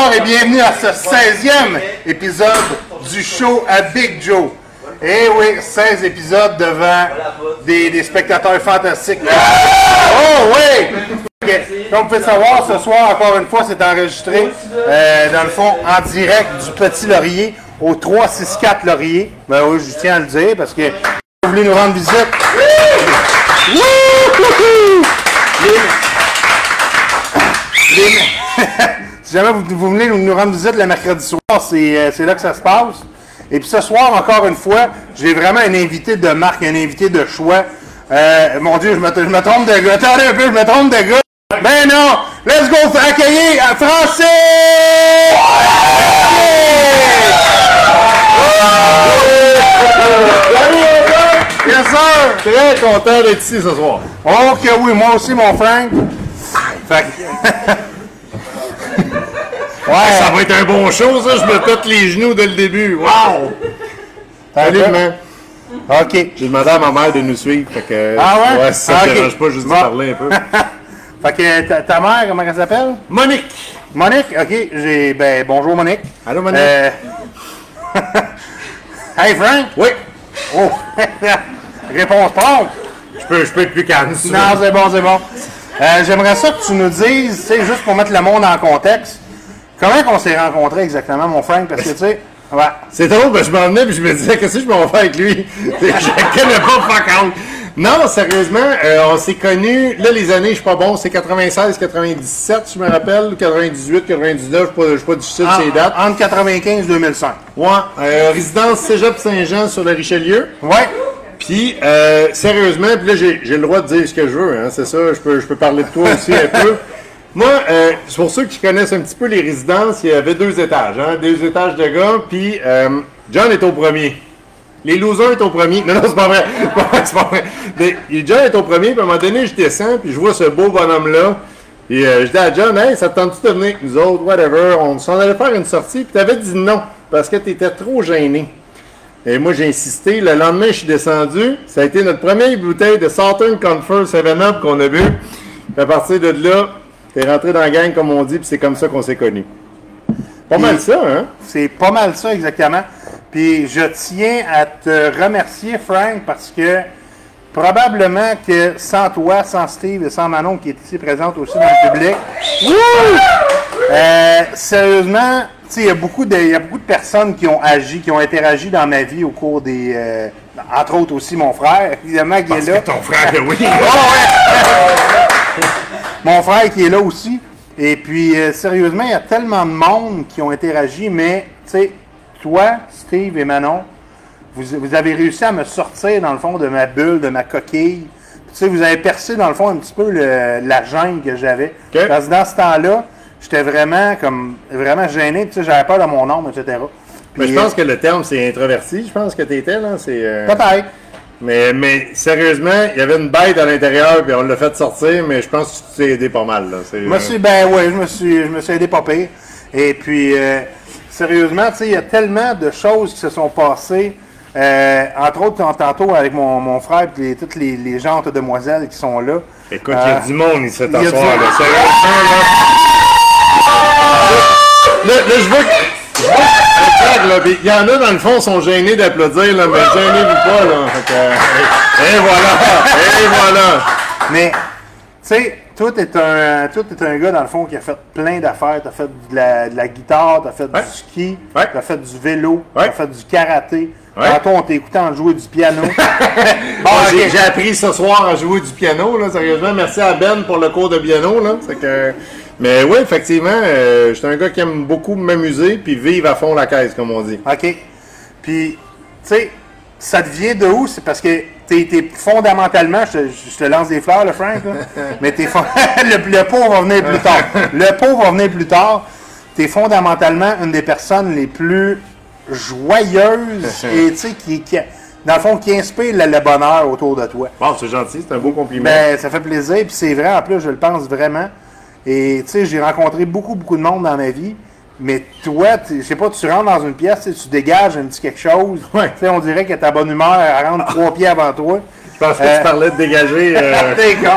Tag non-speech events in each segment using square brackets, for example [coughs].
Bonsoir et bienvenue à ce 16e épisode du show à Big Joe. Eh oui, 16 épisodes devant des, des spectateurs fantastiques. Oh oui! Comme vous pouvez savoir, ce soir, encore une fois, c'est enregistré, euh, dans le fond, en direct du Petit Laurier au 364 Laurier. Ben oui, je tiens à le dire parce que vous voulez nous rendre visite? Wouhou! Les- [laughs] les- si jamais vous, vous venez nous, rendre visite le mercredi soir, c'est euh, c'est là que ça se passe. Et puis ce soir, encore une fois, j'ai vraiment un invité de marque, un invité de choix. Euh, mon Dieu, je me, je me trompe de gars. Attendez un peu, je me trompe de gars. Ben non! Let's go accueillir à Français! Yes, sir! Très content d'être ici ce soir. Oh que oui, moi aussi, mon Frank. Fait que- [laughs] ouais, Ça va être un bon show, ça. Je me pète les genoux dès le début. Wow! Salut, man. OK. J'ai demandé à ma mère de nous suivre. Fait que, Ah ouais? Ouais, si ça Ah, ok. dérange pas, juste de Bon. parler un peu. [laughs] Fait que ta, ta mère, comment elle s'appelle? Monique! Monique, ok, j'ai. Ben, bonjour Monique. Allô, Monique? Euh, [laughs] hey Frank! Oui! Oh! [laughs] Réponse prompte! Je peux, je peux être plus calme. Non, c'est bon, c'est bon. Euh, J'aimerais ça que tu nous dises, tu sais, juste pour mettre le monde en contexte, comment qu'on s'est rencontrés exactement, mon Frank? Parce que, tu sais, ouais. C'est drôle, ben, je m'en venais et je me disais, qu'est-ce que je m'en vais faire avec lui? [laughs] je connais pas, fuck. Non, sérieusement, euh, on s'est connus, là, les années, je suis pas bon, c'est 96, 97, je me rappelle, ou 98, 99, je je suis pas difficile En- ces dates. Entre 95 et 2005. Ouais, euh, résidence Cégep Saint-Jean sur le Richelieu. Ouais. Puis, euh, sérieusement, puis là, j'ai j'ai le droit de dire ce que je veux, hein, c'est ça, je peux, je peux parler de toi aussi un peu. [laughs] Moi, euh, pour ceux qui connaissent un petit peu les résidences, il y avait deux étages, hein, deux étages de gars, puis euh, John est au premier. Les losers est au premier. Non, non, c'est pas vrai. [laughs] C'est pas vrai, John est au premier, puis à un moment donné, je descends, puis je vois ce beau bonhomme-là. Et euh, je dis à John, hey, ça te tente-tu de venir avec nous autres, whatever. On s'en allait faire une sortie, puis t'avais dit non, parce que t'étais trop gêné. Et moi, j'ai insisté. Le lendemain, je suis descendu. Ça a été notre première bouteille de Southern Comfort 7-Up qu'on a bu. À partir de là, t'es rentré dans la gang, comme on dit, puis c'est comme ça qu'on s'est connus. Pas mal ça, hein? C'est pas mal ça, exactement. Puis je tiens à te remercier, Frank, parce que probablement que sans toi, sans Steve et sans Manon qui est ici présente aussi dans le public, euh, sérieusement, tu sais, il y a beaucoup de, il y a beaucoup de personnes qui ont agi, qui ont interagi dans ma vie au cours des, euh, entre autres aussi mon frère, évidemment qui est là. Ton frère, oui. [laughs] Mon frère qui est là aussi. Et puis, euh, sérieusement, il y a tellement de monde qui ont interagi, mais, tu sais, toi, Steve et Manon, vous, vous avez réussi à me sortir, dans le fond, de ma bulle, de ma coquille. Tu sais, vous avez percé, dans le fond, un petit peu le- la gêne que j'avais. Parce que dans ce temps-là, j'étais vraiment, comme, vraiment gêné. Tu sais, j'avais peur de mon nom, etc. Mais je pense que le terme, c'est introverti. Je pense que t'étais, là. C'est, euh, euh, Peut-être. Mais, mais sérieusement, il y avait une bête à l'intérieur, puis on l'a fait sortir, mais je pense que tu t'es aidé pas mal, là. Je suis, ben ouais, je me suis, je me suis aidé pas pire. Et puis, euh, sérieusement, tu sais, il y a tellement de choses qui se sont passées. Euh, entre autres, tant- tantôt avec mon, mon frère et toutes les, les gentes demoiselles qui sont là. Écoute, il y a Euh, du monde ici cet soir, du- là. Sérieusement, là. [laughs] Là, là, je vois que. Là, puis Il y en a, dans le fond, qui sont gênés d'applaudir, là, mais gênez-vous pas, là. Fait que, euh, et voilà! Et voilà! Mais, tu sais, toi, t'es un, toi, t'es un gars, dans le fond, qui a fait plein d'affaires. T'as fait de la, de la guitare, t'as fait Ouais. du ski, Ouais. t'as fait du vélo, Ouais. t'as fait du karaté. Tantôt, on t'écoutait en jouer du piano. [laughs] Bon, j'ai, j'ai appris ce soir à jouer du piano, là, sérieusement. Merci à Ben pour le cours de piano, là. C'est que... Mais oui, effectivement, euh, je suis un gars qui aime beaucoup m'amuser puis vivre à fond la caisse, comme on dit. OK. Puis, tu sais, ça te vient de où? C'est parce que t'es, t'es fondamentalement, je te, je te lance des fleurs, le Frank, là, [laughs] mais t'es [laughs] le, le pot va venir plus tard. Le pot va venir plus tard. T'es fondamentalement une des personnes les plus joyeuses [laughs] et, tu sais, qui, qui, dans le fond, qui inspire le, le bonheur autour de toi. Bon, c'est gentil, c'est un beau compliment. Ben, ça fait plaisir, puis c'est vrai, en plus, je le pense vraiment. Et tu sais, j'ai rencontré beaucoup, beaucoup de monde dans ma vie. Mais toi, tu- je sais pas, tu rentres dans une pièce, tu tu dégages un petit quelque chose. Ouais. Tu sais, on dirait que ta bonne humeur, elle rentre trois pieds avant toi. Je pense que tu Euh, parlais de dégager. [laughs] euh,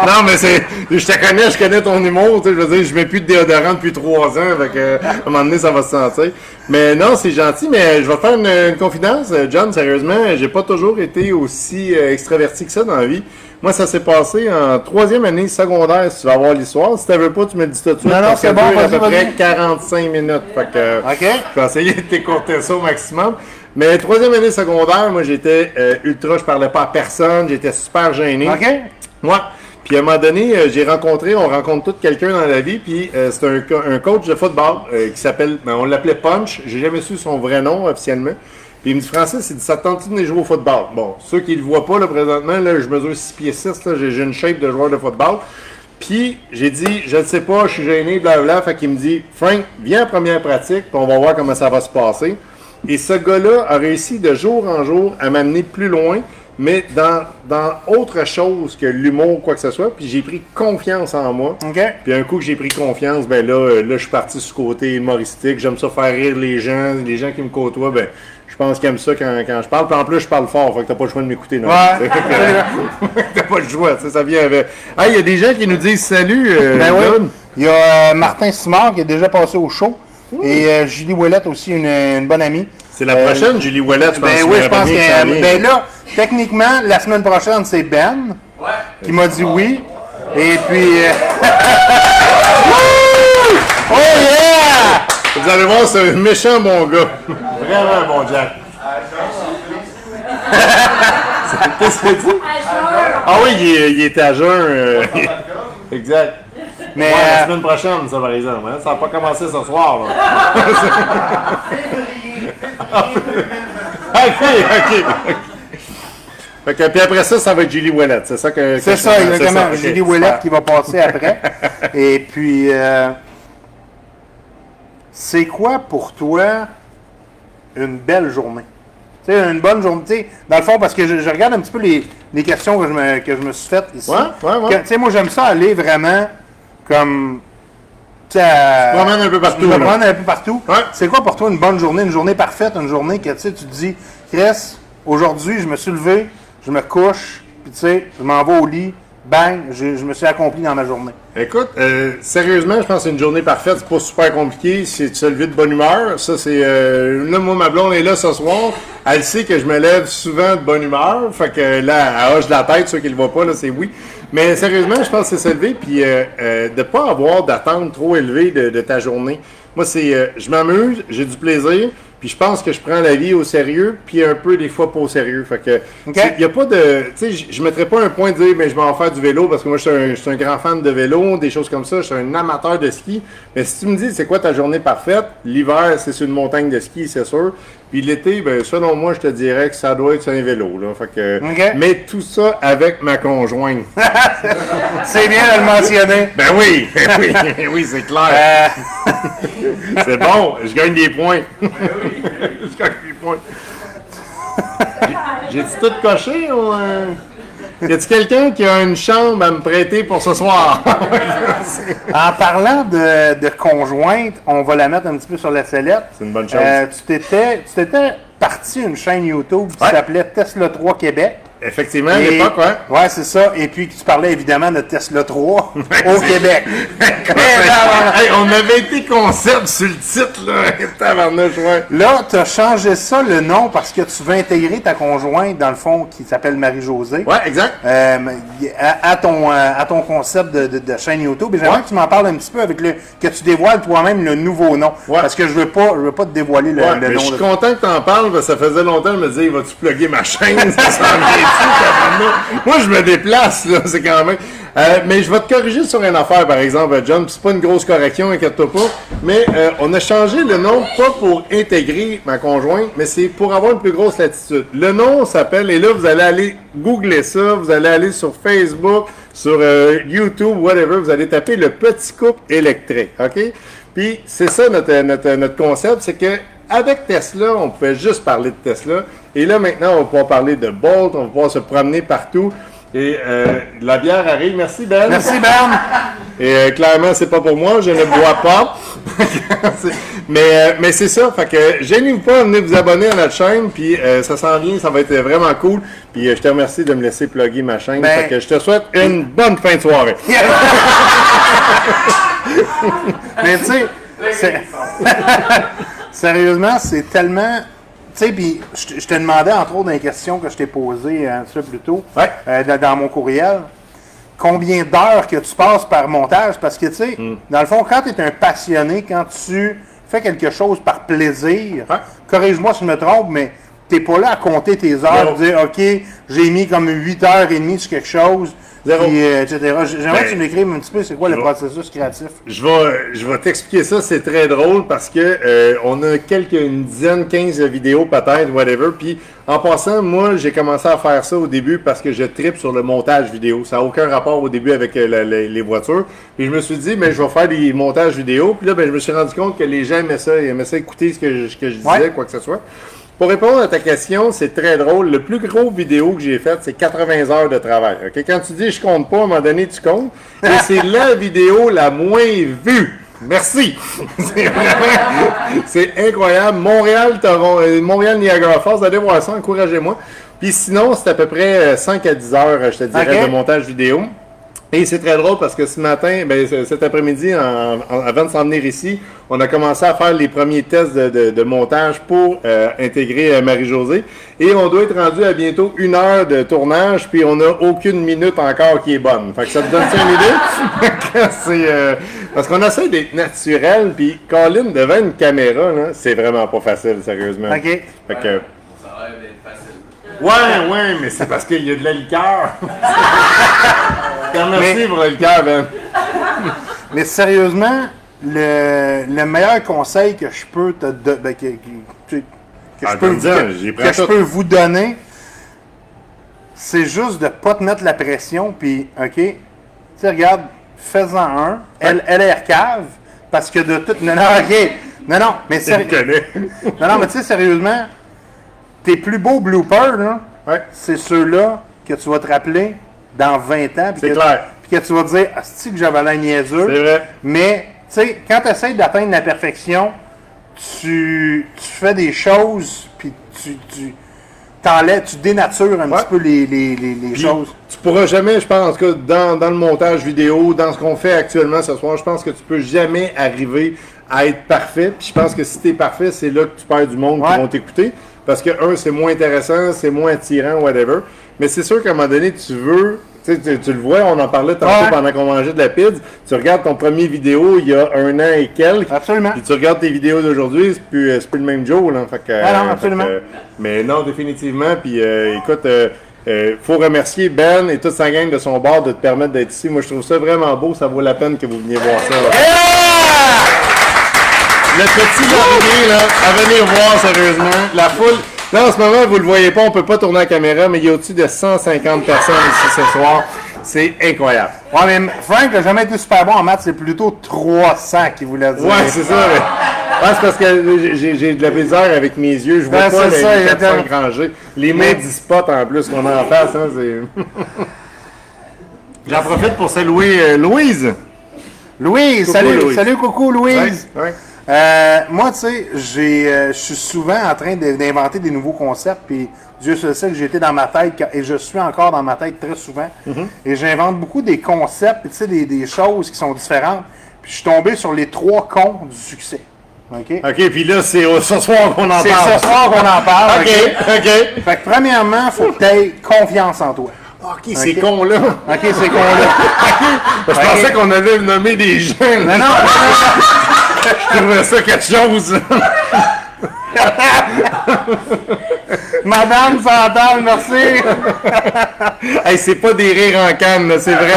non, mais c'est. Je te connais, je connais ton humour. Tu je veux dire, je mets plus de déodorant depuis trois ans. Fait que, [laughs] à un moment donné, ça va se sentir. Mais non, c'est gentil. Mais je vais te faire une, une confidence, John. Sérieusement, j'ai pas toujours été aussi euh, extraverti que ça dans la vie. Moi, ça s'est passé en troisième année secondaire, si tu vas voir l'histoire. Si tu veux pas, tu me dis tout de suite. Non, non, c'est bon, à peu près vas-y. 45 minutes. Fait que, OK. je vais essayer de t'écourter ça au maximum. Mais troisième année secondaire, moi j'étais euh, ultra, je parlais pas à personne, j'étais super gêné. OK? Moi. Puis à un moment donné, euh, j'ai rencontré, on rencontre tout quelqu'un dans la vie, puis euh, c'est un, co- un coach de football qui s'appelle, ben, on l'appelait Punch, j'ai jamais su son vrai nom officiellement. Puis il me dit, Francis, il dit, ça te tente de jouer au football? Bon, ceux qui le voient pas là, présentement, là, je mesure 6 pieds 6, là, j'ai une shape de joueur de football. Puis j'ai dit, je ne sais pas, je suis gêné, blablabla. Fait qu'il me dit, Frank, viens en première pratique, puis on va voir comment ça va se passer. Et ce gars-là a réussi de jour en jour à m'amener plus loin, mais dans, dans autre chose que l'humour ou quoi que ce soit. Puis j'ai pris confiance en moi. OK. Puis un coup que j'ai pris confiance, ben là, euh, là, je suis parti sur le côté humoristique. J'aime ça faire rire les gens. Les gens qui me côtoient, ben, je pense qu'ils aiment ça quand, quand je parle. Puis en plus, je parle fort, fait que t'as pas le choix de m'écouter. non. Ouais. [laughs] t'as pas le choix, ça vient avec. Ah, il y a des gens qui nous disent salut, euh, Ben oui. Il y a euh, Martin Simard qui est déjà passé au show. Et euh, Julie Ouellette aussi, une, une bonne amie. C'est la prochaine, Julie Wallet, je pense. Ben oui, je pense que. Ben là, techniquement, la semaine prochaine, c'est Ben qui m'a dit oui. Et puis. [laughs] oh yeah! Vous allez voir, c'est un méchant bon gars. Vraiment un bon Jack. Qu'est-ce que tu? Ah oui, il, est- il était à jeun. euh, exact. Mais. Ouais, la euh, semaine prochaine, ça, par exemple. hein. Ça n'a pas commencé ce soir. Là. [laughs] ok, ok. Fait que, puis après ça, ça va être Julie Ouellet. C'est ça que. que c'est ça, exactement. Julie. Ouellette qui va passer après. [laughs] Et puis. euh, c'est quoi pour toi une belle journée? Tu sais, une bonne journée. Tu dans le fond, parce que je, je regarde un petit peu les, les questions que je, me, que je me suis faites ici. Ouais, ouais, ouais. Que, Tu sais, moi, j'aime ça aller vraiment comme. Tu un peu partout, promène un peu partout. Ouais. C'est quoi pour toi une bonne journée, une journée parfaite, une journée que tu sais, tu te dis, Chris, aujourd'hui, je me suis levé, je me couche, puis tu sais, je m'en vais au lit, bang, je, je me suis accompli dans ma journée. Écoute, euh, sérieusement, je pense que c'est une journée parfaite. C'est pas super compliqué. C'est de se lever de bonne humeur. Ça, c'est. Euh, là, moi, ma blonde est là ce soir. Elle sait que je me lève souvent de bonne humeur. Fait que là, elle hoche la tête. Ceux qui le voient pas, là, c'est oui. Mais sérieusement, je pense que c'est se lever. Puis euh, euh, de pas avoir d'attente trop élevée de, de ta journée. Moi, c'est. euh, je m'amuse, j'ai du plaisir. Puis je pense que je prends la vie au sérieux, puis un peu des fois pas au sérieux. Fait que il n'y a pas de. Tu sais, je- je ne mettrais pas un point de dire, mais je vais en faire du vélo parce que moi, je suis, un, je suis un grand fan de vélo, des choses comme ça. Je suis un amateur de ski. Mais si tu me dis, c'est quoi ta journée parfaite, l'hiver, c'est sur une montagne de ski, c'est sûr. Puis l'été, ben, selon moi, je te dirais que ça doit être un vélo. Là. Fait que. Mais tout ça avec ma conjointe. [laughs] C'est bien de le mentionner. ben oui, ben oui, [laughs] ben oui, c'est clair. Euh, C'est bon, je gagne des points. [laughs] je gagne des points. J'ai- J'ai-tu tout coché ou. euh? Y a-t-il quelqu'un qui a une chambre à me prêter pour ce soir? [laughs] en parlant de, de conjointe, on va la mettre un petit peu sur la sellette. C'est une bonne chose. Euh, tu t'étais tu t'étais parti une chaîne YouTube qui Ouais. s'appelait Tesla 3 Québec. Effectivement, à l'époque, ouais. Ouais, c'est ça. Et puis tu parlais évidemment de Tesla 3 [laughs] au Québec. [laughs] Hey, on avait été concept sur le titre, là. [laughs] Ouais. Là, tu as changé ça le nom parce que tu veux intégrer ta conjointe, dans le fond, qui s'appelle Marie-Josée, Ouais, exact. euh, à, à ton, euh, à ton concept de, de- de chaîne YouTube. Et j'aimerais Ouais. que tu m'en parles un petit peu avec le. que tu dévoiles toi-même le nouveau nom. Ouais. Parce que je veux pas, je veux pas te dévoiler le, mais je nom. suis de- content que t'en parles, parce que ça faisait longtemps de me dire, vas-tu plugger ma chaîne? Ça? Moi, je me déplace, là, c'est quand même. Euh, mais je vais te corriger sur une affaire, par exemple, John. C'est pas une grosse correction, inquiète-toi pas. Mais euh, on a changé le nom, pas pour intégrer ma conjointe, mais c'est pour avoir une plus grosse latitude. Le nom s'appelle, et là, vous allez aller googler ça, vous allez aller sur Facebook, sur euh, YouTube, whatever, vous allez taper le petit couple électrique, OK? Puis c'est ça notre, notre, notre concept, c'est que avec Tesla, on pouvait juste parler de Tesla. Et là, maintenant, on va pouvoir parler de Bolt, on va pouvoir se promener partout. Et euh, la bière arrive. Merci, Ben. Merci, Ben. Et euh, clairement, c'est pas pour moi, je ne bois pas. [laughs] mais euh, mais c'est ça, fait que gênez-vous pas, venez vous abonner à notre chaîne, puis euh, ça s'en vient, ça va être vraiment cool. Puis euh, je te remercie de me laisser plugger ma chaîne. Ben- fait que je te souhaite une bonne fin de soirée. [laughs] Mais tu sais, c'est- [laughs] sérieusement, c'est tellement. Tu sais, puis je te- je te demandais, entre autres, dans les questions que je t'ai posées un petit peu plus tôt, Ouais. euh, dans, dans mon courriel, combien d'heures que tu passes par montage? Parce que, tu sais, Hmm. dans le fond, quand tu es un passionné, quand tu fais quelque chose par plaisir, corrige-moi si je me trompe, mais pas là à compter tes heures, dire, OK, j'ai mis comme 8 heures et demie sur quelque chose, puis, euh, etc. J'aimerais Ben, que tu m'écrives un petit peu, c'est quoi le processus créatif? Je vais, je vais t'expliquer ça, c'est très drôle parce que euh, on a quelques, une dizaine, 15 vidéos peut-être, whatever. Puis en passant, moi j'ai commencé à faire ça au début parce que je tripe sur le montage vidéo. Ça n'a aucun rapport au début avec euh, la- les voitures. Puis je me suis dit, mais je vais faire des montages vidéo. Puis là, ben, je me suis rendu compte que les gens aimaient ça, ils aimaient ça écouter ce que je, ce que je disais, Ouais. quoi que ce soit. Pour répondre à ta question, c'est très drôle. Le plus gros vidéo que j'ai fait, c'est 80 heures de travail. Quand tu dis je compte pas, à un moment donné, tu comptes. Et [laughs] c'est la vidéo la moins vue. Merci. [laughs] C'est incroyable. Montréal, euh, Montréal, Niagara Falls, allez voir ça, encouragez-moi. Puis sinon, c'est à peu près euh, 5 à 10 heures, je te dirais, de montage vidéo. Et c'est très drôle parce que ce matin, ben, cet après-midi, en- en- avant de s'en venir ici, on a commencé à faire les premiers tests de, de- de montage pour euh, intégrer euh, Marie-Josée. Et on doit être rendu à bientôt une heure de tournage, puis on n'a aucune minute encore qui est bonne. Fait que ça te donne une [laughs] idée? c'est, euh, parce qu'on essaie d'être naturel, puis Colin, devant une caméra, c'est vraiment pas facile, sérieusement. OK. Fait que, Ça a l'air d'être facile. Ouais, ouais, mais c'est parce qu'il y a de la liqueur. Remercie pour la liqueur, Ben. Mais sérieusement, le, le meilleur conseil que je peux te do- ben, que, que- Ah, je peux, donne-en, que- je peux vous donner, c'est juste de pas te mettre la pression, puis, OK, tu sais, regarde, fais-en un, L- LR cave, parce que de tout... Non, non, OK, non, non, mais sérieux... Non, non, mais tu sais, sérieusement, tes plus beaux bloopers, là, Ouais. c'est ceux-là que tu vas te rappeler dans 20 ans. C'est que- clair. Puis que tu vas te dire, Asti que j'avais l'air niaiseux. C'est vrai. Mais, tu sais, quand tu essaies d'atteindre la perfection, tu, tu fais des choses, puis tu, tu tu dénatures un Ouais. petit peu les, les, les, choses. Tu pourras jamais, je pense, cas, dans, dans le montage vidéo, dans ce qu'on fait actuellement ce soir, je pense que tu peux jamais arriver à être parfait. Puis je pense que si tu es parfait, c'est là que tu perds du monde qui vont t'écouter. Parce que, un, c'est moins intéressant, c'est moins attirant, whatever. Mais c'est sûr qu'à un moment donné, tu veux. Tu, sais, tu, le vois, on en parlait tantôt Ouais. pendant qu'on mangeait de la pizza. Tu regardes ton premier vidéo il y a un an et quelques. Absolument. Puis tu regardes tes vidéos d'aujourd'hui, c'est plus, euh, c'est plus le même Joe, là. Fait que, Ah non, euh, absolument. fait que, mais non, définitivement. Puis euh, écoute, euh, euh, faut remercier Ben et toute sa gang de son bar de te permettre d'être ici. Moi, je trouve ça vraiment beau. Ça vaut la peine que vous veniez voir ça. Le petit dernier, là, à venir voir sérieusement. La foule. Là, en ce moment, vous le voyez pas, on peut pas tourner la caméra, mais il y a au-dessus de 150 personnes ici ce soir. C'est incroyable. Ouais, mais Frank n'a jamais été super bon en maths, c'est plutôt 300 qu'il voulait dire. Ouais, c'est ça. mais- Ouais, c'est parce que j'ai- de la misère avec mes yeux. Je vois Ben, pas les, ça, les 4-5 exactement. rangées. Les mains du spot en plus qu'on a en face. Hein, [laughs] J'en profite pour saluer euh, Louise. Louise, Coucou, salut, Louise. salut, coucou Louise. Ouais, ouais. Euh, moi, tu sais, j'ai, euh, je suis souvent en train d'inventer des nouveaux concepts, puis Dieu se sait que j'étais dans ma tête, et je suis encore dans ma tête très souvent, Mm-hmm. et j'invente beaucoup des concepts, tu sais, des, des choses qui sont différentes, puis je suis tombé sur les trois cons du succès. OK? OK, puis là, c'est ce soir qu'on en C'est parle. ce soir qu'on en parle. OK, OK? Fait que premièrement, faut que tu aies confiance en toi. OK, c'est con, là. OK, c'est con-là. [laughs] Je pensais qu'on allait nommer des. Non, non, non, Je trouvais ça quelque chose. Madame Santal, merci. hey, c'est pas des rires en canne, c'est vrai.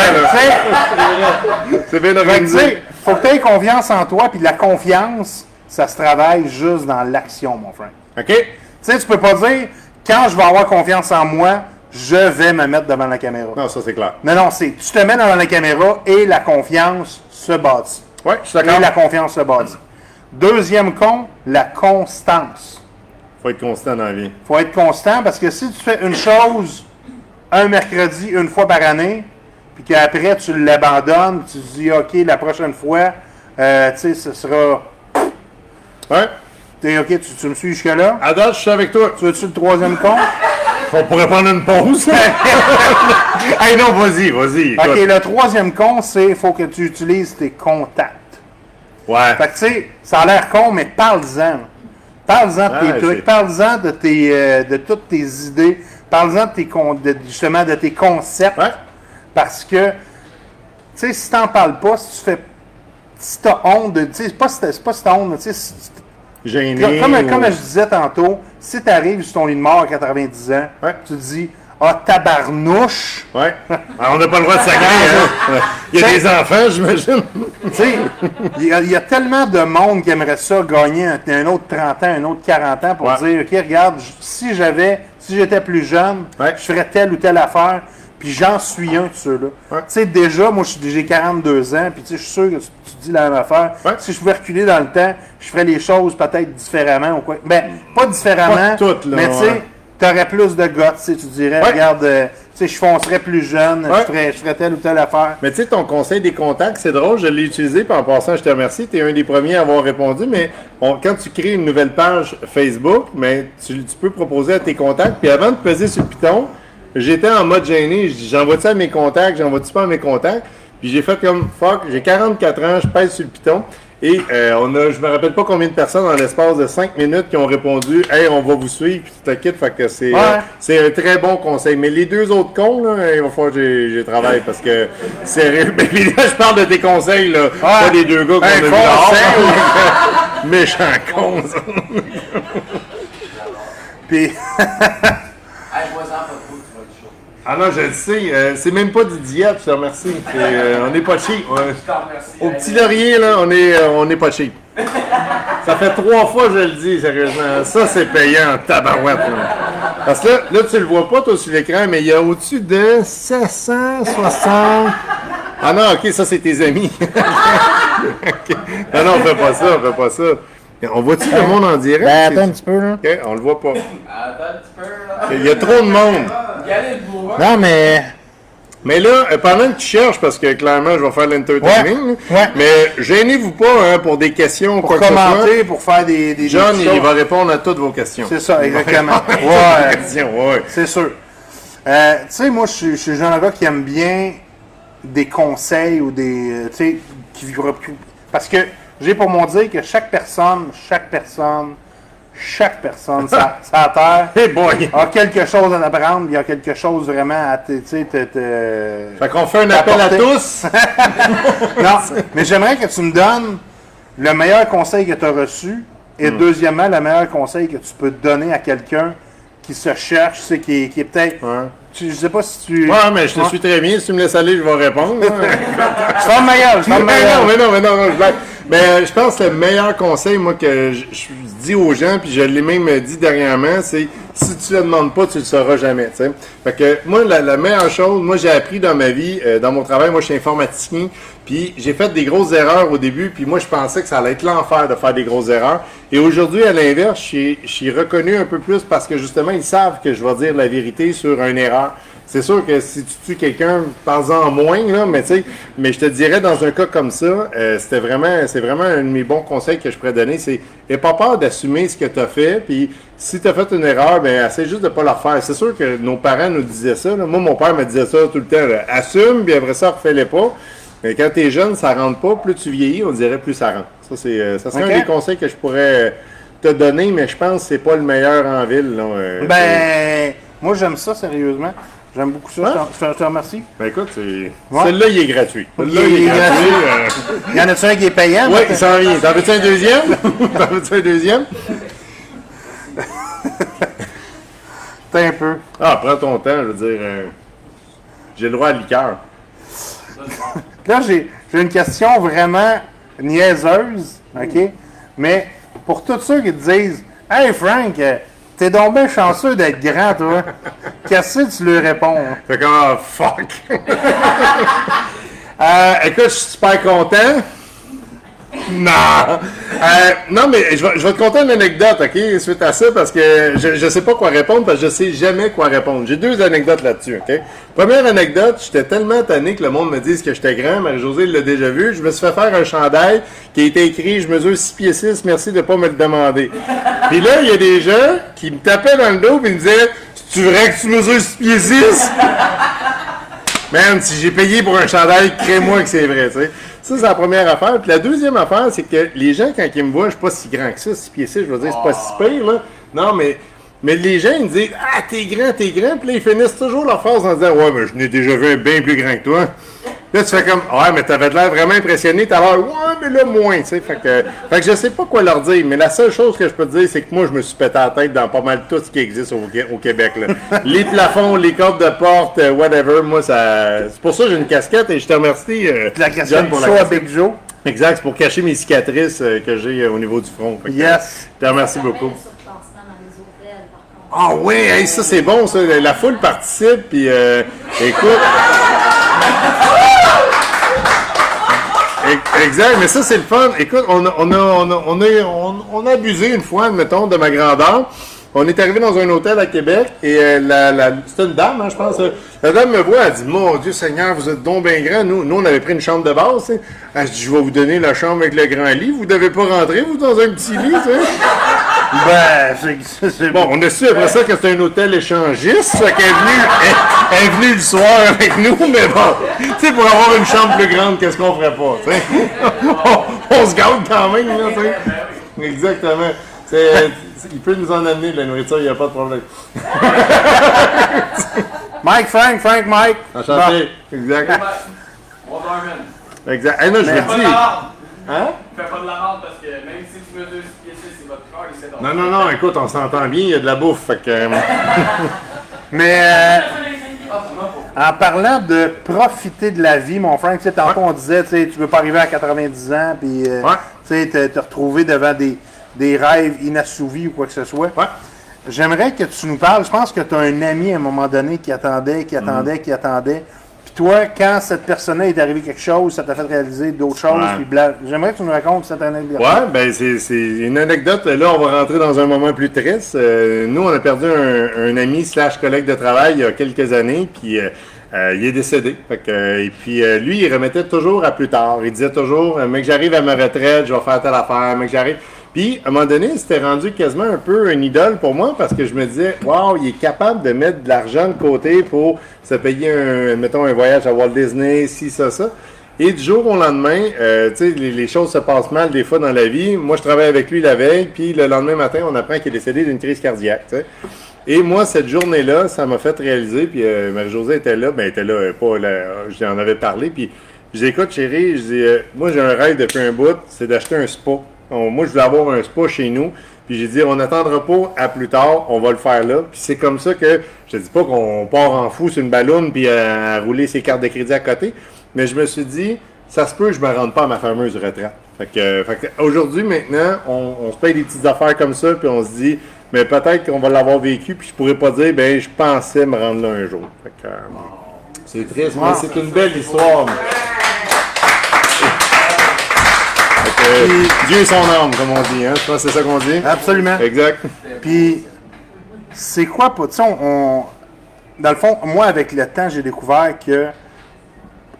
C'est bien organisé. faut que tu aies confiance en toi, puis la confiance, ça se travaille juste dans l'action, mon frère. OK? Tu sais, tu peux pas dire, quand je vais avoir confiance en moi, je vais me mettre devant la caméra. Non, ça, c'est clair. Non, non, c'est, tu te mets devant la caméra et la confiance se bâtit. Ouais, je suis Et d'accord. la confiance se bâtit. Deuxième con, la constance. Faut être constant dans la vie. faut être constant parce que si tu fais une chose un mercredi, une fois par année, puis qu'après tu l'abandonnes, tu te dis OK, la prochaine fois, euh, tu sais, ce sera. Ouais. T'es OK, tu, tu me suis jusque-là? Date, je suis avec toi. Tu veux-tu le troisième con? On pourrait prendre une pause. [laughs] hey, non, vas-y, vas-y. OK, le troisième con, c'est faut que tu utilises tes contacts. Ouais. Fait que tu sais, ça a l'air con, mais parle-en. Parle-en de tes trucs, parle-en de, tes, euh, de toutes tes idées, parle-en de tes, con- de- justement de tes concepts. Ouais. Parce que, tu sais, si t'en parles pas, si tu fais. Si t'as honte de. Tu sais, c'est pas, si t'as- c'est pas si t'as honte, mais tu sais, si- Gêné. comme, ou- comme je disais tantôt, si t'arrives sur ton lit de mort à 90 ans, Ouais. tu te dis, ah, tabarnouche! Ouais. Alors, on n'a pas le droit de sacrer, hein. [laughs] Il y a des enfants, j'imagine. [laughs] Tu sais, il y, a- il y a tellement de monde qui aimerait ça gagner un, un autre 30 ans, un autre 40 ans pour Ouais. dire, OK, regarde, si j'avais, si j'étais plus jeune, Ouais. je ferais telle ou telle affaire, puis j'en suis un de ceux-là. Ouais. Tu sais, déjà, moi, j'ai 42 ans, puis tu sais, je suis sûr que tu, dis la même affaire. Ouais. Si je pouvais reculer dans le temps, je ferais les choses peut-être différemment ou quoi. Ben, pas différemment, Pas toutes, là, mais tu sais, t'aurais plus de gars, tu dirais, Ouais. regarde, euh, tu sais, je foncerais plus jeune, Ouais. je, ferais, je ferais telle ou telle affaire. Mais tu sais, ton conseil des contacts, c'est drôle, je l'ai utilisé, puis en passant, je te remercie, tu es un des premiers à avoir répondu, mais on- quand tu crées une nouvelle page Facebook, mais tu, tu peux proposer à tes contacts, puis avant de peser sur le piton, j'étais en mode gêné, je dis, j'envoie-tu à mes contacts, j'envoie-tu pas à mes contacts, puis j'ai fait comme, fuck, j'ai 44 ans, je pèse sur le piton, et euh, on a, je me rappelle pas combien de personnes dans l'espace de 5 minutes qui ont répondu, hey, on va vous suivre, puis tu te quittes, fait que c'est Ouais. euh, c'est un très bon conseil. Mais les deux autres cons, là, il va falloir que j'ai- travaille parce que sérieux. [laughs] Mais là, je parle de tes conseils, là. Pas des deux gars qu'on a Un vu. [laughs] Méchant con, ça. [laughs] Puis, Hey, moi, en pas trop, tu vas être chaud. Ah non, je le sais. euh, c'est même pas du diable, je te remercie. C'est, euh, on n'est pas cheap. ouais. Je t'en remercie. Au petit laurier, là, on est, euh, on n'est pas cheap. Ça fait trois fois que je le dis, sérieusement. Ça, c'est payant tabarouette. Là. Parce que là, là, tu le vois pas, toi, sur l'écran, mais il y a au-dessus de 760... Ah non, OK, ça, c'est tes amis. [laughs] Non, non, on fait pas ça, on fait pas ça. On voit-tu le monde en direct? ben, attends un petit peu, là. OK, on le voit pas. Attends un petit peu, là. Il y a trop de monde. Non, mais. Mais là, euh, pendant que tu cherches, parce que clairement, je vais faire l'entertaining, Ouais, ouais. mais gênez-vous pas hein, pour des questions, Pour quoi que ce soit. commenter, pour faire des. des John, des il va répondre à toutes vos questions. C'est ça, exactement. Ouais, [laughs] ouais. c'est sûr. Euh, tu sais, moi, je suis- je suis le genre de gars qui aime bien des conseils ou des. euh, Tu sais, qui vivra plus. Parce que j'ai pour mon dire que chaque personne, chaque personne, chaque personne, ça, [laughs] ça terre, Hey boy! a quelque chose à apprendre, il y a quelque chose vraiment à te. Tu sais, Fait qu'on fait un appel à tous. [laughs] Non, mais j'aimerais que tu me donnes le meilleur conseil que tu as reçu et Hmm. deuxièmement, le meilleur conseil que tu peux donner à quelqu'un qui se cherche, c'est qui, est- qui est peut-être. Ouais. Tu- Je sais pas si tu. Ouais, mais je te suis très bien. Si tu me laisses aller, je vais répondre. [laughs] hein. Je ferme ma gueule, je ferme ma Mais non, mais non, mais non, non, je blague. Euh, je pense que le meilleur conseil, moi, que je, dis aux gens, puis je l'ai même dit dernièrement, c'est si tu le demandes pas, tu le sauras jamais. tu sais. Fait que moi, la, meilleure chose, moi, j'ai appris dans ma vie, euh, dans mon travail, moi, je suis informaticien, puis j'ai fait des grosses erreurs au début, puis moi, je pensais que ça allait être l'enfer de faire des grosses erreurs. Et aujourd'hui, à l'inverse, je suis reconnu un peu plus parce que justement, ils savent que je vais dire la vérité sur une erreur. C'est sûr que si tu tues quelqu'un, parle-en moins, là, mais tu sais, mais je te dirais dans un cas comme ça, euh, c'était vraiment, c'est vraiment un de mes bons conseils que je pourrais donner, c'est n'aie pas peur d'assumer ce que tu as fait, puis si tu as fait une erreur, ben essaie juste de pas la refaire. C'est sûr que nos parents nous disaient ça. là. Moi, mon père me disait ça tout le temps. là. Assume, puis après ça, refais-les pas. Mais quand tu es jeune, ça rentre pas. Plus tu vieillis, on dirait plus ça rentre. Ça, c'est, euh, ça serait un des conseils que je pourrais euh, te donner, mais je pense que c'est pas le meilleur en ville. là, euh, Ben, moi j'aime ça sérieusement. J'aime beaucoup ça. Ouais. Je te- Je, remercie. Ben écoute, c'est... Ouais. celui-là, il est gratuit. Celui-là, Il il est est gratuit. euh, Il y en a-tu un qui est payant? Oui, il s'en vient. T'en veux-tu un deuxième? [laughs] T'en veux-tu un deuxième? Attends un peu. Ah, prends ton temps, je veux dire. euh, j'ai le droit à liqueur. Là, j'ai j'ai une question vraiment niaiseuse, OK? Mais pour tous ceux qui te disent Hey Frank, euh, t'es donc bien chanceux d'être grand, toi. Qu'est-ce que tu lui réponds? hein? Fait comme, ah, fuck. [laughs] euh, écoute, je suis super content. Non! Euh, non, mais je vais, te conter une anecdote, OK, suite à ça, parce que je, je sais pas quoi répondre, parce que je sais jamais quoi répondre. J'ai deux anecdotes là-dessus, OK? Première anecdote, j'étais tellement tanné que le monde me dise que j'étais grand, Marie-Josée l'a déjà vu, je me suis fait faire un chandail qui a été écrit « Je mesure 6 pieds 6, merci de pas me le demander ». Puis là, il y a des gens qui me tapaient dans le dos et me disaient « Tu vrai que tu mesures 6 pieds 6? » Man, si j'ai payé pour un chandail, crée-moi que c'est vrai, tu sais. Ça, c'est la première affaire. Puis la deuxième affaire, c'est que les gens, quand ils me voient, je suis pas si grand que ça, 6 pieds 6, je veux dire, c'est pas si pire, là. Non, mais, mais les gens, ils me disent, ah, t'es grand, t'es grand. Puis là, ils finissent toujours leur phrase en disant, ouais, mais je n'ai déjà vu un bien plus grand que toi. Là, tu fais comme, ouais, mais t'avais l'air vraiment impressionné. T'as l'air, ouais, mais là, moins, tu sais. Fait que, fait que je sais pas quoi leur dire. Mais la seule chose que je peux te dire, c'est que moi, je me suis pété la tête dans pas mal tout ce qui existe au, au Québec, là. [laughs] les plafonds, les cordes de porte, euh, whatever. Moi, ça, c'est pour ça que j'ai une casquette et je te remercie, euh, La casquette pour la à casquette. Big Joe. Exact, c'est pour cacher mes cicatrices euh, que j'ai euh, au niveau du front. Que, Yes. Je te remercie beaucoup. Ah oui, hey, ça c'est bon, ça. La foule participe, puis euh, écoute. [laughs] Ex- Exact, mais ça c'est le fun. Écoute, on a, on a, on a, on a, on- a abusé une fois, admettons, de ma grandeur. On est arrivé dans un hôtel à Québec et euh, la, c'était une dame, hein, je pense. La dame me voit, elle dit Mon Dieu Seigneur, vous êtes donc bien grand. Nous, nous, on avait pris une chambre de base. sais. Elle dit Je vais vous donner la chambre avec le grand lit. Vous devez pas rentrer, vous, dans un petit lit. Ben, c'est- c'est Bon, on a su après ça que c'était un hôtel échangiste, qu'elle est elle est venue le soir avec nous, mais bon, tu sais, pour avoir une chambre plus grande, qu'est-ce qu'on ferait pas, tu sais? [laughs] On, on se garde quand même, là, tu sais? Exactement. C'est- il peut nous en amener de la nourriture, il n'y a pas de problème. [laughs] Mike, Frank, Frank, Mike. Enchanté. Exact. Waterman. Exact. Hey, non, je Fais pas de dis. la. Hein? Fais pas de la parce que même si tu mesures 6 pieds 6, c'est votre. Non, non, non, écoute, on s'entend bien, il y a de la bouffe, fait que... euh, [laughs] Mais euh, Ah, en parlant de profiter de la vie, mon Frank, tu sais, tantôt on disait, tu sais, tu veux pas arriver à 90 ans, puis euh, Ouais. tu sais, te, te retrouver devant des, des rêves inassouvis ou quoi que ce soit. Ouais. J'aimerais que tu nous parles. Je pense que tu as un ami à un moment donné qui attendait, qui Mm. attendait, qui attendait. Toi, quand cette personne-là est arrivé quelque chose, ça t'a fait réaliser d'autres choses. Ouais. Puis bla- J'aimerais que tu nous racontes cette anecdote. Ouais, ben c'est c'est une anecdote. Là, on va rentrer dans un moment plus triste. Euh, nous, on a perdu un, un ami slash collègue de travail il y a quelques années, puis euh, euh, il est décédé. Fait que, euh, et puis euh, lui, il remettait toujours à plus tard. Il disait toujours, euh, mec, j'arrive à ma retraite, je vais faire telle affaire, mec, j'arrive. Puis, à un moment donné, c'était rendu quasiment un peu une idole pour moi parce que je me disais, waouh, il est capable de mettre de l'argent de côté pour se payer un, mettons, un voyage à Walt Disney, ci, ça, ça. Et du jour au lendemain, euh, tu sais, les, choses se passent mal des fois dans la vie. Moi, je travaille avec lui la veille, puis le lendemain matin, on apprend qu'il est décédé d'une crise cardiaque. Et moi, cette journée-là, ça m'a fait réaliser, puis euh, Marie-Josée était là, ben elle était là, euh, pas là, j'en avais parlé, puis je dis, écoute, chérie, je dis, euh, moi, j'ai un rêve depuis un bout, c'est d'acheter un spa. On- moi, je voulais avoir un spa chez nous, puis j'ai dit, on n'attendra pas à plus tard, on va le faire là. Puis c'est comme ça que, je te dis pas qu'on part en fou sur une ballonne, puis à, à rouler ses cartes de crédit à côté, mais je me suis dit, ça se peut, je me rende pas à ma fameuse retraite. Fait que, euh, fait que aujourd'hui, maintenant, on, on se paye des petites affaires comme ça, puis on se dit, mais peut-être qu'on va l'avoir vécu, puis je pourrais pas dire, ben, je pensais me rendre là un jour. Fait que, euh, c'est triste, mais c'est une belle histoire. Euh, Dieu et son âme, comme on dit, hein? Je pense que c'est ça qu'on dit? Absolument. Exact. Puis, c'est quoi, tu sais, on, on- dans le fond, moi, avec le temps, j'ai découvert que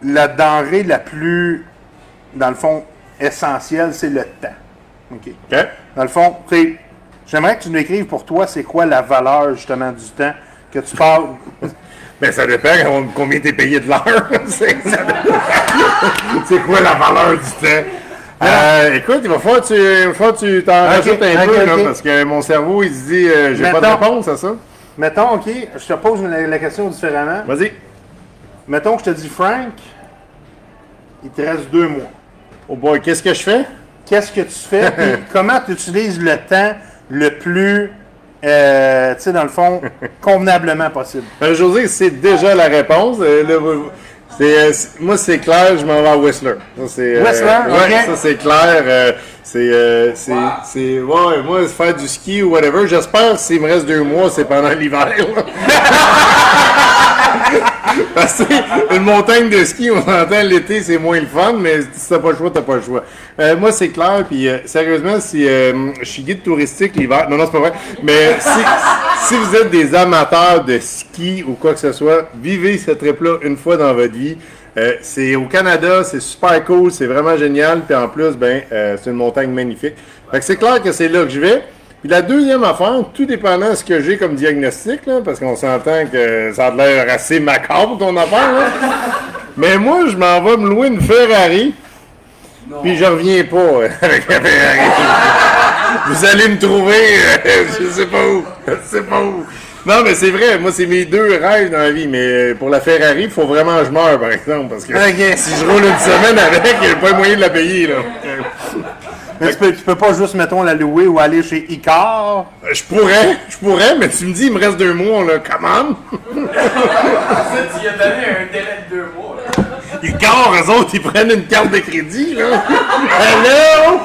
la denrée la plus, dans le fond, essentielle, c'est le temps. OK. OK? Dans le fond, tu sais, j'aimerais que tu nous écrives pour toi, c'est quoi la valeur, justement, du temps que tu parles? [laughs] Ben, ça dépend com- combien t'es payé de l'heure. [laughs] [laughs] C'est quoi la valeur du temps? Euh, écoute, il va falloir que tu, il va falloir que tu t'en Ok, rajoutes un peu, là, parce que mon cerveau, il se dit, euh, j'ai pas de réponse à ça. Mettons, OK, je te pose la, la question différemment. Vas-y. Mettons que je te dis, Frank, il te reste deux mois. Oh boy, qu'est-ce que je fais? Qu'est-ce que tu fais? puis [laughs] comment tu utilises le temps le plus, euh, tu sais, dans le fond, [laughs] convenablement possible? Euh, José, c'est déjà la réponse. Euh, moi, c'est clair, je m'en vais à Whistler. Ça, c'est, euh, Whistler, ouais, ok. ça, c'est clair. euh, c'est, euh, c'est, c'est, ouais, moi, faire du ski ou whatever. J'espère que s'il me reste deux mois, c'est pendant l'hiver. [laughs] Parce sais, une montagne de ski, on entend l'été, c'est moins le fun, mais si t'as pas le choix, t'as pas le choix. Euh, moi, c'est clair, puis euh, sérieusement, si euh, je suis guide touristique l'hiver, non, non, c'est pas vrai, mais si, si vous êtes des amateurs de ski ou quoi que ce soit, vivez ce trip-là une fois dans votre vie. Euh, c'est au Canada, c'est super cool, c'est vraiment génial, puis en plus, ben, euh, c'est une montagne magnifique. Fait que c'est clair que c'est là que je vais. Puis la deuxième affaire, tout dépendant de ce que j'ai comme diagnostic, là, parce qu'on s'entend que ça a l'air assez macabre ton affaire, là. [laughs] mais moi, je m'en vais me louer une Ferrari, puis je reviens pas euh, [laughs] avec la Ferrari. Vous allez me trouver, euh, [laughs] je sais pas où, je sais pas où. Non, mais c'est vrai, moi, c'est mes deux rêves dans la vie, mais pour la Ferrari, il faut vraiment que je meure, par exemple, parce que si je roule une semaine avec, il n'y a pas moyen de la payer, là. Mais tu peux, tu peux pas juste, mettons, la louer ou aller chez Icar? Je pourrais, je pourrais, mais tu me dis, il me reste deux mois, là, comment? Tu lui as donné un délai de deux mois. carrent, eux autres, ils prennent une carte de crédit, là. Hello!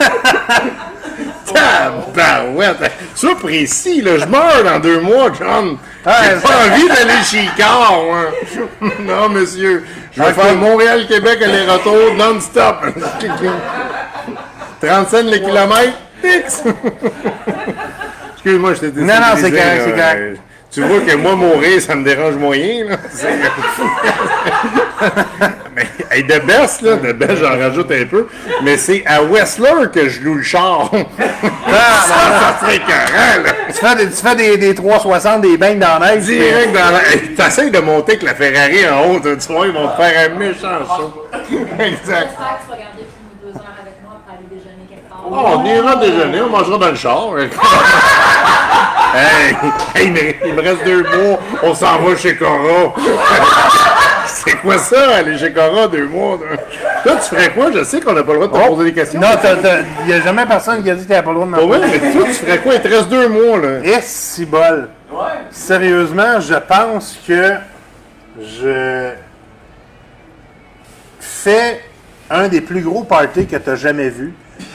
[laughs] Tabarouette! Sois précis, là. Je meurs dans deux mois, John. J'ai pas envie d'aller chez Car, moi. [laughs] Non, monsieur. Je vais faire Montréal-Québec aller-retour non-stop. [laughs] 35 le kilomètre. Fix! Excuse-moi, je t'ai dit. Non, non, c'est correct, c'est correct. Tu vois que moi, mourir, ça me dérange moyen, là. C'est- mais, hey, de best, là, de best, j'en rajoute un peu. Mais c'est à Whistler que je loue le char. [laughs] ça, ça serait écœurant, là. Tu fais des, tu fais des, des 360, des bangs dans la neige. Direct dans la... Hey, T'essayes de monter avec la Ferrari en haut, tu vois, ils vont te faire un méchant show. exact. J'espère que tu vas garder plus de deux heures avec moi pour aller déjeuner quelque part. Oh, on ira déjeuner, on mangera dans le char. [laughs] hey, hey, mais il me reste deux mois, on s'en va chez Cora. [laughs] C'est quoi ça, aller chez Cora deux mois? Toi, tu ferais quoi? Je sais qu'on n'a pas le droit de te poser des questions. Non, il n'y a jamais personne qui a dit que tu n'avais pas le droit de m'en Pas vrai, mais toi, tu ferais quoi? Il te reste deux mois, là. Et si bol. Ouais. Sérieusement, je pense que je fais un des plus gros parties que tu as jamais vu.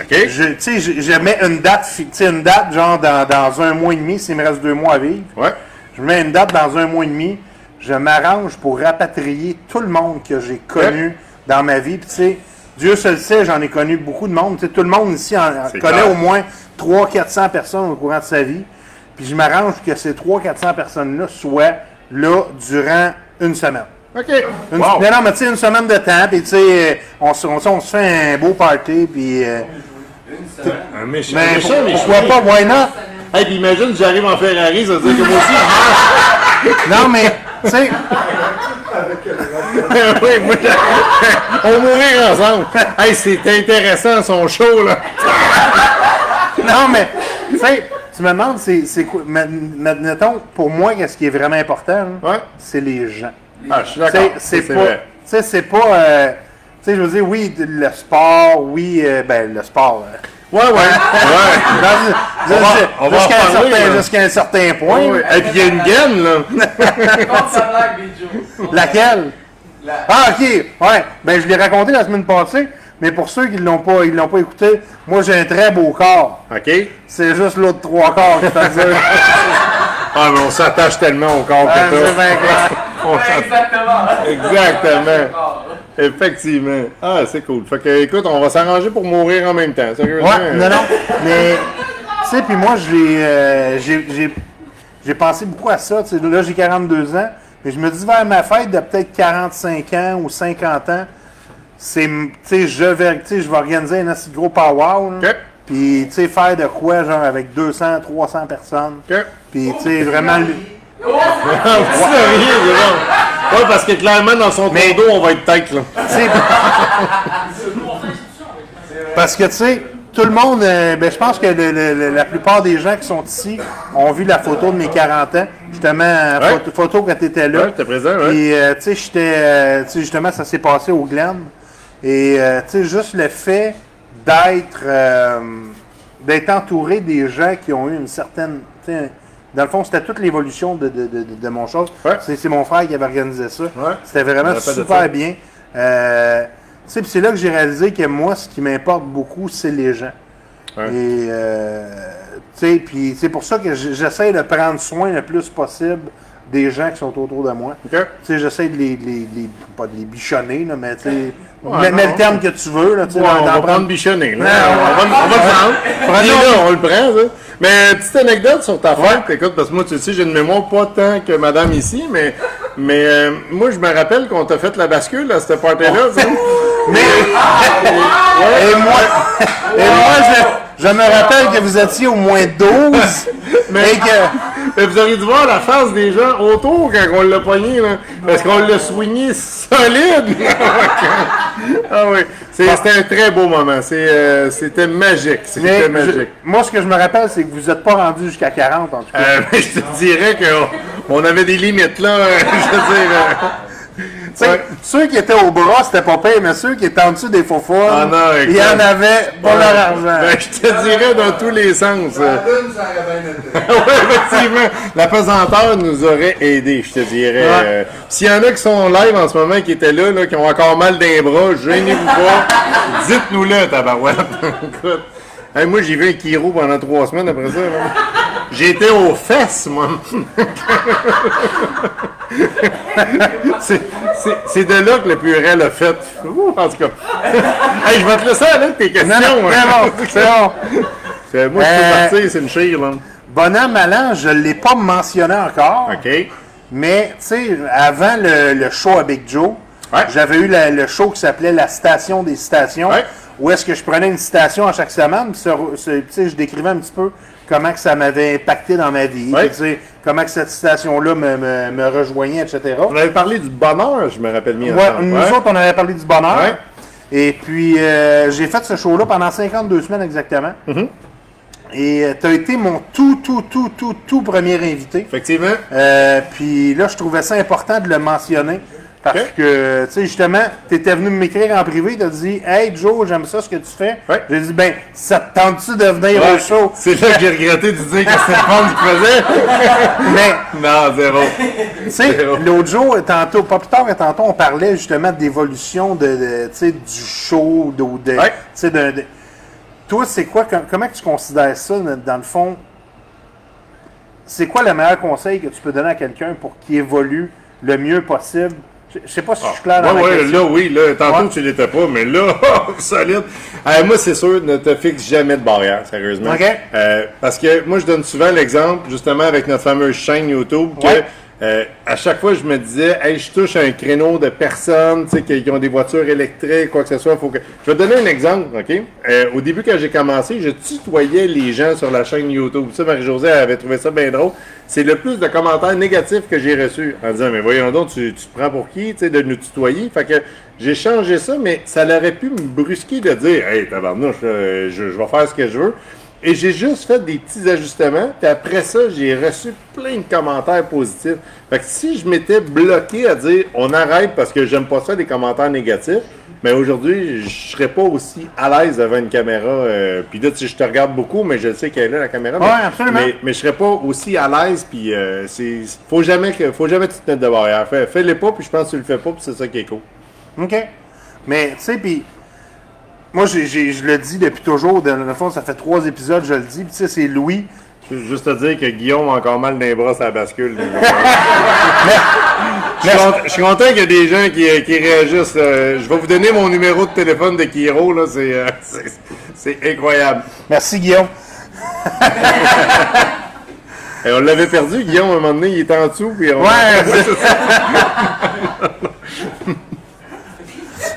Je, tu sais, je, je mets une date, une date genre dans, dans un mois et demi, s'il me reste deux mois à vivre. Ouais. Je mets une date dans un mois et demi. Je m'arrange pour rapatrier tout le monde que j'ai connu dans ma vie. Puis, tu sais, Dieu seul sait, j'en ai connu beaucoup de monde. Tu sais, tout le monde ici en, connaît clair. au moins 300-400 personnes au courant de sa vie. Puis je m'arrange que ces 300-400 personnes-là soient là durant une semaine. OK. Une, Wow. Non, non, mais tu sais, une semaine de temps, puis tu sais, on, se- on, se- on se fait un beau party, puis... euh, Un méchant, ben, méchant, pour- pourquoi pas, why not? Hey, puis imagine, j'arrive en Ferrari, ça veut dire que moi aussi, Non, mais, tu sais, [laughs] oui, moi, [laughs] on va mourir ensemble. Hey, c'est intéressant son show, là. non, mais, tu sais, tu me demandes, c'est quoi, mettons, pour moi, qu'est-ce qui est vraiment important, là, Ouais. c'est les gens. Ah, je suis d'accord. c'est Ça, pas, tu sais, c'est pas, euh, tu sais, je veux dire, oui, le sport, oui, euh, ben, le sport, euh, Ouais, ouais. ouais. [laughs] dans- On va- on va jusqu'à un certain- là. un certain point. Ouais, ouais. Et puis il y a une gaine, là. [laughs] Laquelle? La- Ah, ok. Ouais. Ben, je l'ai raconté la semaine passée, mais pour ceux qui ne l'ont pas, ils l'ont pas écouté, moi, j'ai un très beau corps. OK. C'est juste l'autre trois quarts qui t'a dit. [laughs] Ah, mais on s'attache tellement au corps Ah, que ça. Exactement. Exactement. Effectivement. Ah, c'est cool. Fait que, écoute, on va s'arranger pour mourir en même temps. Sérieusement. Ouais, non, non. Mais, tu sais, puis moi, j'ai, euh, j'ai, j'ai, j'ai pensé beaucoup à ça. Tu sais, là, j'ai 42 ans. Mais je me dis, vers ma fête de peut-être 45 ans ou 50 ans, c'est, tu sais, je vais, tu sais, je vais organiser un assez gros powwow. là. OK. Puis, tu sais, faire de quoi, genre, avec 200, 300 personnes. OK. Puis, tu sais, vraiment... vous [laughs] seriez, c'est bon. Ouais, parce que clairement, dans son Mais- d'eau, on va être tête, là. Parce que, tu sais, tout le monde, euh, ben, je pense que le- le- le- la plupart des gens qui sont ici ont vu la photo de mes 40 ans. Justement, euh, Ouais. photo, photo quand tu étais là. Ouais, j'étais présent, ouais. Puis, euh, tu sais, j'étais, euh, tu sais, justement, ça s'est passé au Glen. Et, euh, tu sais, juste le fait d'être, euh, d'être entouré des gens qui ont eu une certaine, tu sais, dans le fond, c'était toute l'évolution de, de, de, mon chose. Ouais. C'est, mon frère qui avait organisé ça. Ouais. C'était vraiment super bien. Euh, c'est là que j'ai réalisé que moi, ce qui m'importe beaucoup, c'est les gens. Ouais. Et, euh, puis c'est pour ça que j'essaie de prendre soin le plus possible des gens qui sont autour de moi. J'essaie de les, les- les- pas de les bichonner, là, mais tu sais, Ouais, mets, non. le terme que tu veux, là, tu sais, Ouais, on dans va prendre- prendre bichonné. Là. On, va, on va le prendre. Là, on le prend. Ça. Mais petite anecdote sur ta fête, écoute, parce que moi, tu sais, j'ai une mémoire pas tant que madame ici, mais, mais euh, moi, je me rappelle qu'on t'a fait la bascule à cette party-là. [laughs] Mais, et moi, et moi je, je me rappelle que vous étiez au moins 12, [laughs] Mais- et que, Mais vous auriez dû voir la face des gens autour quand on l'a pogné, là. Parce qu'on l'a soigné solide. [laughs] ah oui. C'était un très beau moment. Euh, C'était magique. C'était je- magique. moi, ce que je me rappelle, c'est que vous n'êtes pas rendu jusqu'à 40, en tout cas. Euh, mais [laughs] je te dirais qu'on on avait des limites, là. euh, [laughs] je veux dire. Tu sais, ouais. Ceux qui étaient au bras, c'était pas pire, mais ceux qui étaient en dessous des faux Ah il y en avait pour Ouais. leur argent. Ben, je te dirais dans tous les sens. La lune, ça aurait bien été. [laughs] oui, effectivement. La pesanteur nous aurait aidé, je te dirais. Ouais. Euh, S'il y en a qui sont en live en ce moment, qui étaient là, là qui ont encore mal d'un bras, gênez-vous pas. Dites-nous-le, tabarouette. [laughs] Écoute. Hey, moi, j'ai vu un Kiro pendant trois semaines après ça. là. J'étais aux fesses, moi. [laughs] c'est, de là que le purée l'a fait. Ouh, en tout cas. [laughs] hey, je vais te laisser aller avec tes questions. Non, non, hein. c'est bon, [laughs] c'est bon. C'est- Moi, je Euh, peux partir, c'est une chire, là. Bon an, mal an, je ne l'ai pas mentionné encore. OK. Mais, tu sais, avant le, le show à Big Joe, Ouais. j'avais eu la- le show qui s'appelait La Station des Citations, Ouais. où est-ce que je prenais une citation à chaque semaine, puis je décrivais un petit peu comment que ça m'avait impacté dans ma vie, comment que cette citation-là me, me- me rejoignait, etc. On avait parlé du bonheur, je me rappelle bien. Ouais, nous Ouais. autres, on avait parlé du bonheur. Ouais. Et puis, euh, j'ai fait ce show-là pendant 52 semaines exactement. Mm-hmm. Et tu as été mon tout, tout, tout, tout, tout premier invité. Effectivement. Euh, puis là, je trouvais ça important de le mentionner. Parce que, tu sais, justement, tu étais venu m'écrire en privé, tu as dit Hey Joe, j'aime ça ce que tu fais. Ouais. J'ai dit Ben, ça te tente-tu de venir Ouais, au show C'est là que j'ai regretté de dire que fun qu'il faisait. Mais, non, zéro. tu sais, l'autre jour, tantôt, pas plus tard que tantôt, on parlait justement d'évolution de, de, tu sais, du show, de, de- Ouais. tu sais, Toi, c'est quoi, com- comment tu considères ça, dans le fond? C'est quoi le meilleur conseil que tu peux donner à quelqu'un pour qu'il évolue le mieux possible? Je sais pas si je suis clair dans Ouais, ma ouais, là, oui, là, tantôt Ouais. tu l'étais pas, mais là, [laughs] solide. Euh, moi, c'est sûr, ne te fixe jamais de barrière, sérieusement. OK. Euh, parce que moi, je donne souvent l'exemple, justement, avec notre fameuse chaîne YouTube, que. Euh, à chaque fois, je me disais, hey, je touche un créneau de personnes, qui, ont des voitures électriques, quoi que ce soit. Faut que... Je vais te donner un exemple, OK? Euh, au début, quand j'ai commencé, je tutoyais les gens sur la chaîne YouTube. Ça, Marie-Josée avait trouvé ça bien drôle. C'est le plus de commentaires négatifs que j'ai reçus en disant, mais voyons donc, tu, te prends pour qui, de nous tutoyer? Fait que j'ai changé ça, mais ça aurait pu me brusquer de dire, hey, tabarnouche, euh, je, je vais faire ce que je veux. Et j'ai juste fait des petits ajustements. Puis après ça, j'ai reçu plein de commentaires positifs. Fait que si je m'étais bloqué à dire on arrête parce que j'aime pas ça des commentaires négatifs, mais aujourd'hui, je serais pas aussi à l'aise devant une caméra. euh, puis là, tu sais, je te regarde beaucoup, mais je sais qu'elle est là, la caméra. mais, Ouais, absolument. Mais, mais je serais pas aussi à l'aise. Puis euh, c'est faut jamais que faut jamais que tu te mettes de barrière. Fais, fais-les pas, puis je pense que tu le fais pas, puis c'est ça qui est cool. OK. Mais, tu sais, puis moi, je le dis depuis toujours. Dans le fond, ça fait trois épisodes, je le dis. Puis, tu sais, c'est Louis. Juste te dire que Guillaume a encore mal dans les bras à la bascule. [laughs] Je suis content- je suis content qu'il y ait des gens qui, qui réagissent. euh, je vais vous donner mon numéro de téléphone de Kiro. là, C'est euh, [laughs] c'est incroyable. Merci, Guillaume. [laughs] Et on l'avait perdu, Guillaume, à un moment donné, il était en dessous. Puis on... Ouais,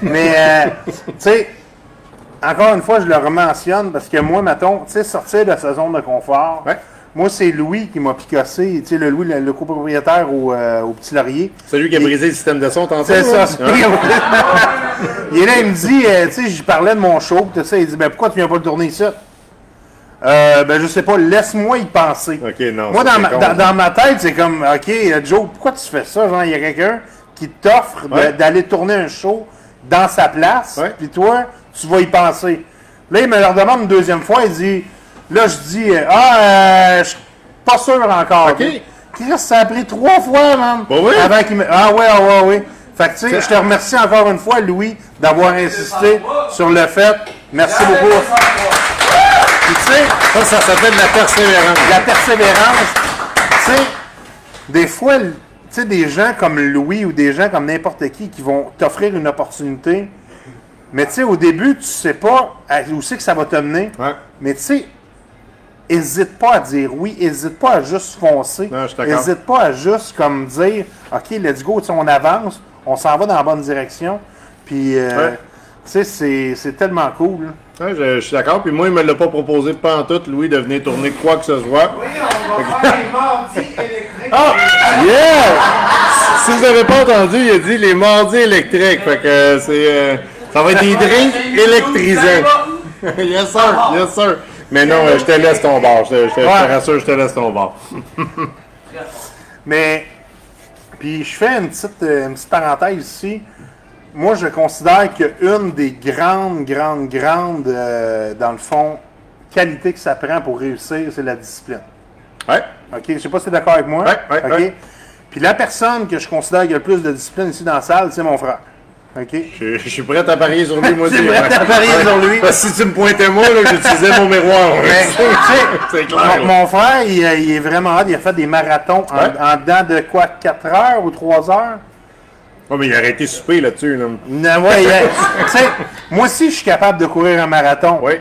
Mais, euh, tu sais, encore une fois, je le rementionne parce que moi, mettons, tu sais, sortir de sa zone de confort, Ouais. moi, c'est Louis qui m'a picassé, tu sais, le Louis, le, le copropriétaire au, euh, au Petit Laurier. Celui qui a Il- brisé le système de son tantôt. C'est ça. Hein? [laughs] il est là, il me dit, euh, tu sais, j'y parlais de mon show, tout ça, il dit, ben pourquoi tu viens pas le tourner ici? Euh, ben je sais pas, laisse-moi y penser. Ok, non, Moi, ça, dans c'est ma, con, dans, ça. dans ma tête, c'est comme, ok, euh, Joe, pourquoi tu fais ça? Genre, il y a quelqu'un qui t'offre Ouais. d'aller tourner un show dans sa place, Ouais. puis toi, tu vas y penser. Là, il me le redemande une deuxième fois, il dit, là, je dis, euh, ah, euh, je suis pas sûr encore. Ok. Chris, ça a pris trois fois, man. Bon, oui. Avant qu'il me... Ah ouais, ah ouais, oui. Fait que, tu sais, je te remercie encore une fois, Louis, d'avoir insisté sur le fait. Merci beaucoup. Puis, tu sais, Ça, ça s'appelle la persévérance. la persévérance, tu sais, des fois, sais, des gens comme Louis ou des gens comme n'importe qui qui vont t'offrir une opportunité, mais tu sais, au début, tu sais pas où c'est que ça va te mener. Ouais. Mais tu sais, hésite pas à dire oui, hésite pas à juste foncer. Hésite pas à juste comme dire OK, let's go, on avance, on s'en va dans la bonne direction. Puis, euh, Ouais. tu sais, c'est- c'est tellement cool. Ouais, je, je suis d'accord. Puis moi, il me l'a pas proposé pas en tout, Louis, de venir tourner quoi que ce soit. Oui, on va faire les mardis électriques. Ah! Yeah! Si vous n'avez pas entendu, il a dit les mardis électriques. Fait que euh, c'est. euh, ça va être des drinks [laughs] électrisants. [laughs] yes sir, yes sir. Mais non, euh, je te laisse ton bar. Je te, je te- je te Ouais. rassure, je te laisse ton bar. [laughs] Mais, puis je fais une petite, une petite parenthèse ici. Moi, je considère qu'une des grandes, grandes, grandes, euh, dans le fond, qualités que ça prend pour réussir, c'est la discipline. Ouais. OK? Je sais pas si tu es d'accord avec moi. Ouais, ouais, OK? ouais. Puis la personne que je considère qui a le plus de discipline ici dans la salle, c'est mon frère. OK? Je, je suis prêt à parier sur lui, moi [laughs] aussi. es prêt à parier sur lui? Parce que si tu me pointais moi, j'utilisais mon miroir. [laughs] [laughs] C'est clair. mon, mon frère, il, euh, il est vraiment hâte. Il a fait des marathons en dedans de quoi? 4 heures ou 3 heures? Ouais, mais il a arrêté souper là-dessus. Là. Non, ouais, [laughs] tu sais, moi aussi, je suis capable de courir un marathon. Ouais.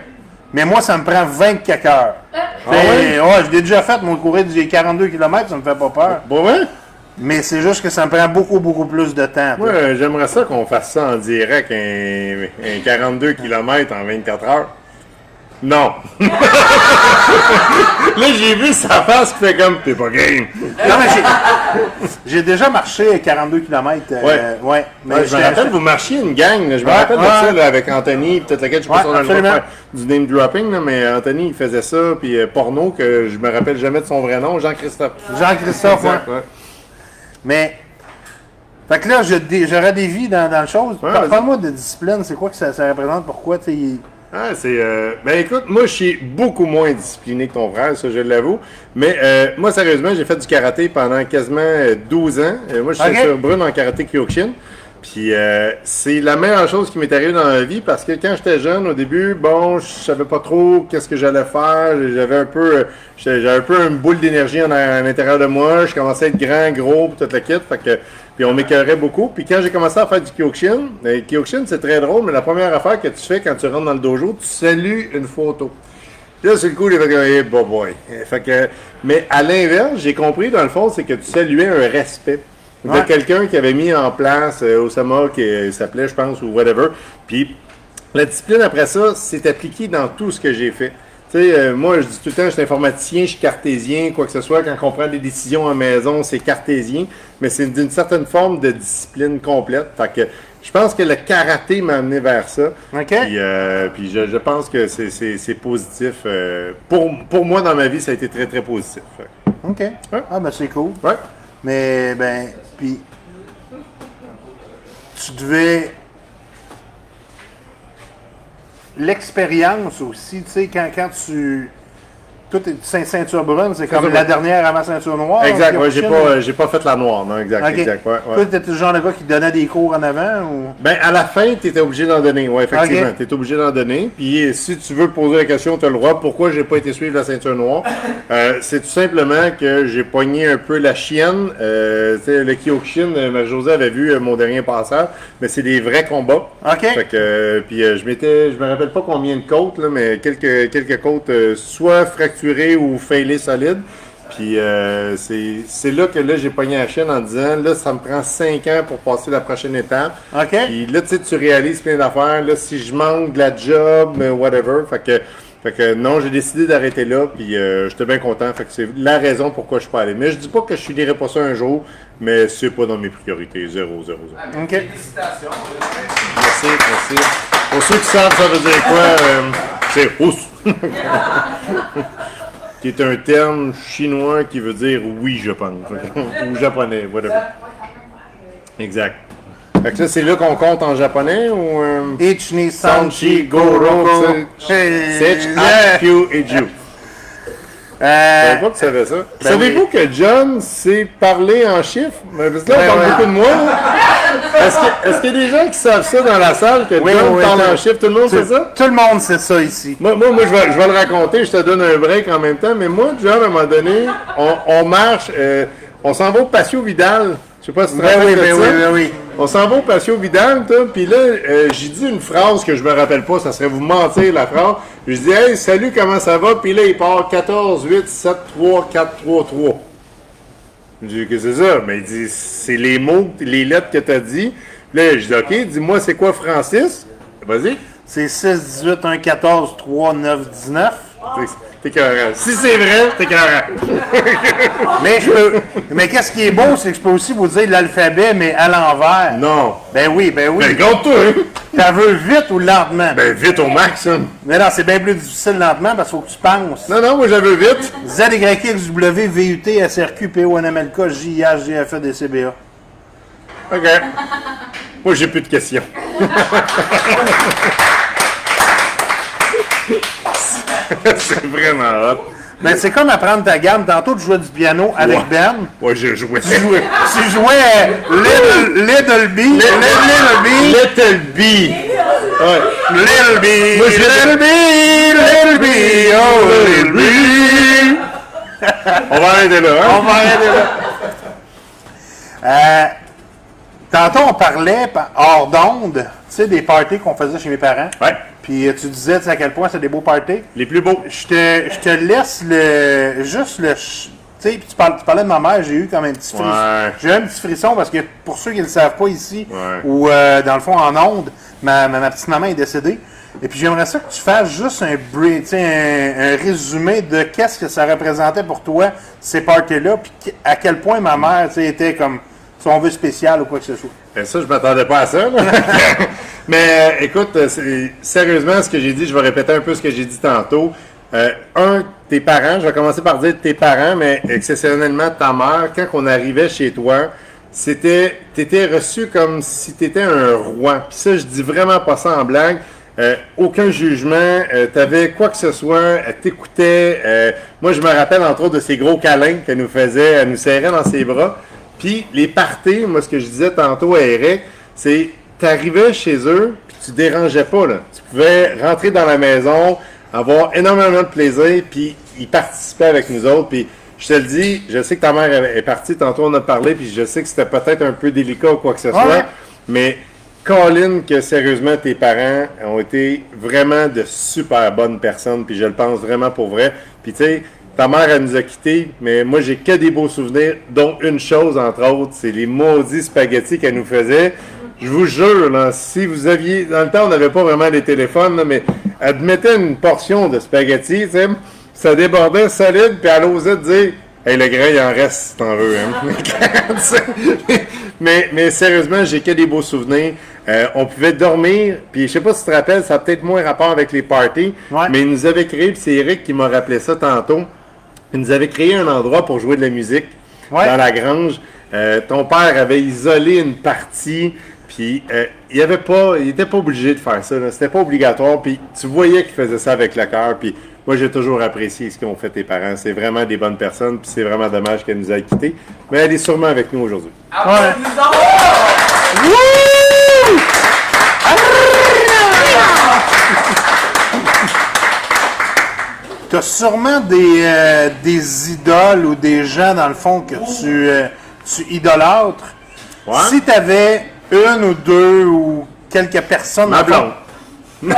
Mais moi, ça me prend 24 heures. Ah ouais? ouais, je l'ai déjà fait, moi, courir des 42 km, ça me fait pas peur. Bon, ouais? Mais c'est juste que ça me prend beaucoup, beaucoup plus de temps. Moi, j'aimerais ça qu'on fasse ça en direct, un, un 42 km en 24 heures. Non. [laughs] Là, j'ai vu sa face qui fait comme t'es pas game. Non, mais j'ai- j'ai déjà marché 42 km. Ouais. ouais. Mais Ouais, je me j'étais- rappelle, vous marchiez une gang. là. Je me Ouais, rappelle de ouais. ça là, avec Anthony, peut-être laquelle je sais pas Ouais, si on a le droit de absolument. faire du name dropping, là, mais Anthony, il faisait ça, puis euh, porno, que je me rappelle jamais de son vrai nom, Jean-Christophe. Jean-Christophe, ouais. Exact, ouais. Mais. Fait que là, je dé- j'aurais des vies dans, dans le chose. Ouais, vas-y. Parle-moi de discipline, c'est quoi que ça, ça représente? Pourquoi, tu sais, il- Ah, c'est. euh, ben écoute, moi je suis beaucoup moins discipliné que ton frère, ça je l'avoue. Mais euh, moi sérieusement, j'ai fait du karaté pendant quasiment euh, 12 ans. Euh, moi je suis sur brune en karaté Kyokushin. Puis euh, c'est la meilleure chose qui m'est arrivée dans la vie parce que quand j'étais jeune, au début, bon, je savais pas trop qu'est-ce que j'allais faire. J'avais un peu, euh, j'avais un peu une boule d'énergie à l'intérieur de moi. Je commençais à être grand, gros, toute la kit. Fait que, puis on m'écœurait beaucoup. Puis quand j'ai commencé à faire du Kyokushin, euh, Kyokushin c'est très drôle, mais la première affaire que tu fais quand tu rentres dans le dojo, tu salues une photo. Puis là, c'est le coup, j'ai fait hey, boy, boy. Fait que, mais à l'inverse, j'ai compris, dans le fond, c'est que tu saluais un respect de Ouais. quelqu'un qui avait mis en place euh, Osama, qui euh, s'appelait, je pense, ou whatever. Puis la discipline, après ça, c'est appliqué dans tout ce que j'ai fait. Tu sais, euh, moi, je dis tout le temps, je suis informaticien, je suis cartésien, quoi que ce soit. Quand on prend des décisions à maison, c'est cartésien. Mais c'est d'une certaine forme de discipline complète. Fait que je pense que le karaté m'a amené vers ça. OK. Puis, euh, puis je, je pense que c'est- c'est c'est positif. euh, pour, pour moi, dans ma vie, ça a été très, très positif. OK. Ah, ben c'est cool. Ouais. Mais, ben, puis. Tu devais. L'expérience aussi, tu sais, quand, tu. Toi, t'es ceint- ceinture brune, c'est comme la dernière avant ceinture noire. Exact, j'ai pas, euh, j'ai pas fait la noire, non, exact, exact, ouais, ouais. Toi, t'étais le genre de gars qui donnait des cours en avant ou? Ben, à la fin, tu étais obligé d'en donner. Oui, effectivement. Ok. Tu obligé d'en donner. Puis, si tu veux poser la question, tu as le droit. Pourquoi j'ai pas été suivre la ceinture noire? Euh, c'est tout simplement que j'ai pogné un peu la chienne. Euh, le Kyokushin, euh, Marie-Josée avait vu mon dernier passage. Mais c'est des vrais combats. OK. Fait que, euh, puis je m'étais, je me rappelle pas combien de côtes, là, mais quelques, quelques côtes soit fracturées ou failées solides. Puis euh, c'est, c'est là que là, j'ai pogné la chaîne en disant, là, ça me prend 5 ans pour passer la prochaine étape. OK. Puis là, tu sais, tu réalises plein d'affaires. Là, si je manque de la job, euh, whatever. Fait que, fait que non, j'ai décidé d'arrêter là. Puis euh, j'étais bien content. Fait que c'est la raison pourquoi je suis pas allé. Mais je dis pas que je finirai pas ça un jour, mais c'est pas dans mes priorités. Zéro, zéro, zéro. OK. Félicitations. Merci, merci. Pour ceux qui savent, ça veut dire quoi, euh, c'est rousse. [laughs] qui est un terme chinois qui veut dire oui, je pense. [laughs] Ou japonais, whatever. Exact. Fait que là, c'est là qu'on compte en japonais ou. Euh, Ichni Sanchi Goro. Sech, Akyu et Ju. Je Euh, savais pas que tu savais ça. Ben Savez-vous que John sait parler en chiffres? Mais Parce que là, on Ben parle beaucoup de moi. [laughs] Est-ce qu'il y a des gens qui savent ça dans la salle, que Oui, John oui, parle en chiffres? Tout le monde sait ça? tout le monde sait ça ici. Moi, moi, moi, je, vais, je vais le raconter, je te donne un break en même temps, mais moi, John, à un moment donné, on, on marche, euh, on s'en va au Patio Vidal. Je sais pas si tu te Ben rappelles oui, de ben ça. oui, ben oui. On s'en va au Patio Vidal, puis là, euh, j'ai dit une phrase que je me rappelle pas, ça serait vous mentir la phrase. Je dis, hey, salut, comment ça va? Puis là, il part 14, 8, 7, 3, 4, 3, 3. Je dis, qu'est-ce que c'est ça? Mais il dit, c'est les mots, les lettres que tu as dit. Puis là, je dis, OK, dis-moi, c'est quoi Francis? Vas-y. C'est 6, 18, 1, 14, 3, 9, 19. T'es- T'es carré. Si c'est vrai, t'es carré. [laughs] Mais, je peux- mais qu'est-ce qui est beau, c'est que je peux aussi vous dire l'alphabet, mais à l'envers. Non. Ben oui, ben oui. Ben, compte-toi, hein? T'as veux vite ou lentement? Ben, vite au max, hein. Mais non, c'est bien plus difficile lentement parce qu'il faut que tu penses. Non, non, moi, j'avais vite. Z, Y, X, W, V, U, T, S, R, Q, P, O, N, M, L, K, J, I, H, G, F, E, D, C, B, A. OK. Moi, j'ai plus de questions. [laughs] [laughs] c'est vraiment hot. Ben, c'est comme apprendre ta gamme. Tantôt, tu jouais du piano avec Ouais. Ben. Ouais, j'ai joué. Tu jouais, tu jouais euh, Little, Little B. Little, Little B. Little B. Ouais. Little B. Moi, je l'ai- Little B. Little B. Oh, Little B. [laughs] On va arrêter là, On hein? va arrêter là. Euh, tantôt, on parlait pa- hors d'onde, tu sais, des parties qu'on faisait chez mes parents. Ouais. Puis euh, tu disais à quel point c'est des beaux parties? Les plus beaux. Je te, je te laisse le. Juste le. Tu sais, puis tu, parles- tu parlais de ma mère, j'ai eu comme un petit frisson. Ouais. J'ai eu un petit frisson parce que pour ceux qui ne le savent pas ici, Ouais. ou euh, dans le fond en onde, ma, ma, ma petite maman est décédée. Et puis j'aimerais ça que tu fasses juste un, bri- tu sais, un, un résumé de qu'est-ce que ça représentait pour toi, ces parties-là, puis à quel point ma mère tu sais, était comme, si on veut, spéciale ou quoi que ce soit. Ben, ça, je m'attendais pas à ça. [laughs] Mais euh, écoute, euh, sérieusement, ce que j'ai dit, je vais répéter un peu ce que j'ai dit tantôt. Euh, un, tes parents, je vais commencer par dire tes parents, mais exceptionnellement ta mère, quand on arrivait chez toi, c'était, t'étais reçu comme si t'étais un roi. Puis ça, je dis vraiment pas ça en blague. Euh, aucun jugement, t'avais quoi que ce soit, elle t'écoutait. moi, je me rappelle entre autres de ces gros câlins qu'elle nous faisait, elle nous serrait dans ses bras. Puis les parties, moi, ce que je disais tantôt à Eric, c'est t'arrivais chez eux, puis tu dérangeais pas. Là. Tu pouvais rentrer dans la maison, avoir énormément de plaisir, puis ils participaient avec nous autres. Puis je te le dis, je sais que ta mère est partie, tantôt on a parlé, puis je sais que c'était peut-être un peu délicat ou quoi que ce soit, Ouais. mais Colin, que sérieusement, tes parents ont été vraiment de super bonnes personnes, puis je le pense vraiment pour vrai. Puis tu sais, ta mère, elle nous a quittés, mais moi, j'ai que des beaux souvenirs, dont une chose, entre autres, c'est les maudits spaghettis qu'elle nous faisait. Je vous jure, là, si vous aviez... Dans le temps, on n'avait pas vraiment les téléphones, là, mais elle mettait une portion de spaghettis, tu sais, ça débordait solide, puis elle osait dire... Hey, le grain, il en reste si t'en veux. Hein? [laughs] [laughs] mais, mais sérieusement, j'ai que des beaux souvenirs. Euh, on pouvait dormir, puis je sais pas si tu te rappelles, ça a peut-être moins rapport avec les parties, Ouais. mais il nous avait créé, puis c'est Eric qui m'a rappelé ça tantôt, il nous avait créé un endroit pour jouer de la musique Ouais. dans la grange. Euh, ton père avait isolé une partie, puis euh, il avait pas, il était pas obligé de faire ça, c'était pas obligatoire, puis tu voyais qu'il faisait ça avec le cœur, puis moi j'ai toujours apprécié ce qu'ont fait tes parents. C'est vraiment des bonnes personnes, puis c'est vraiment dommage qu'elle nous ait quittés, mais elle est sûrement avec nous aujourd'hui. Tu as sûrement des, euh, des idoles ou des gens, dans le fond, que tu, euh, tu idolâtres. Ouais. Si tu avais une ou deux ou quelques personnes... Ma dans le fond- blonde. [laughs]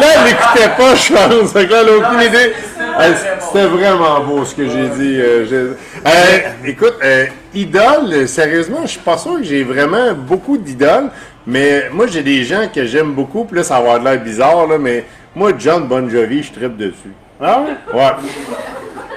Là, elle n'écoutait pas, je pense. Là, elle a aucune idée. Euh, C'était vraiment beau ce que j'ai dit. euh, Euh, écoute, euh, idole, sérieusement, je suis pas sûr que j'ai vraiment beaucoup d'idoles. Mais moi, j'ai des gens que j'aime beaucoup. Puis là, ça va avoir l'air bizarre, là, mais moi, John Bon Jovi, je tripe dessus. Ah ouais? Ouais.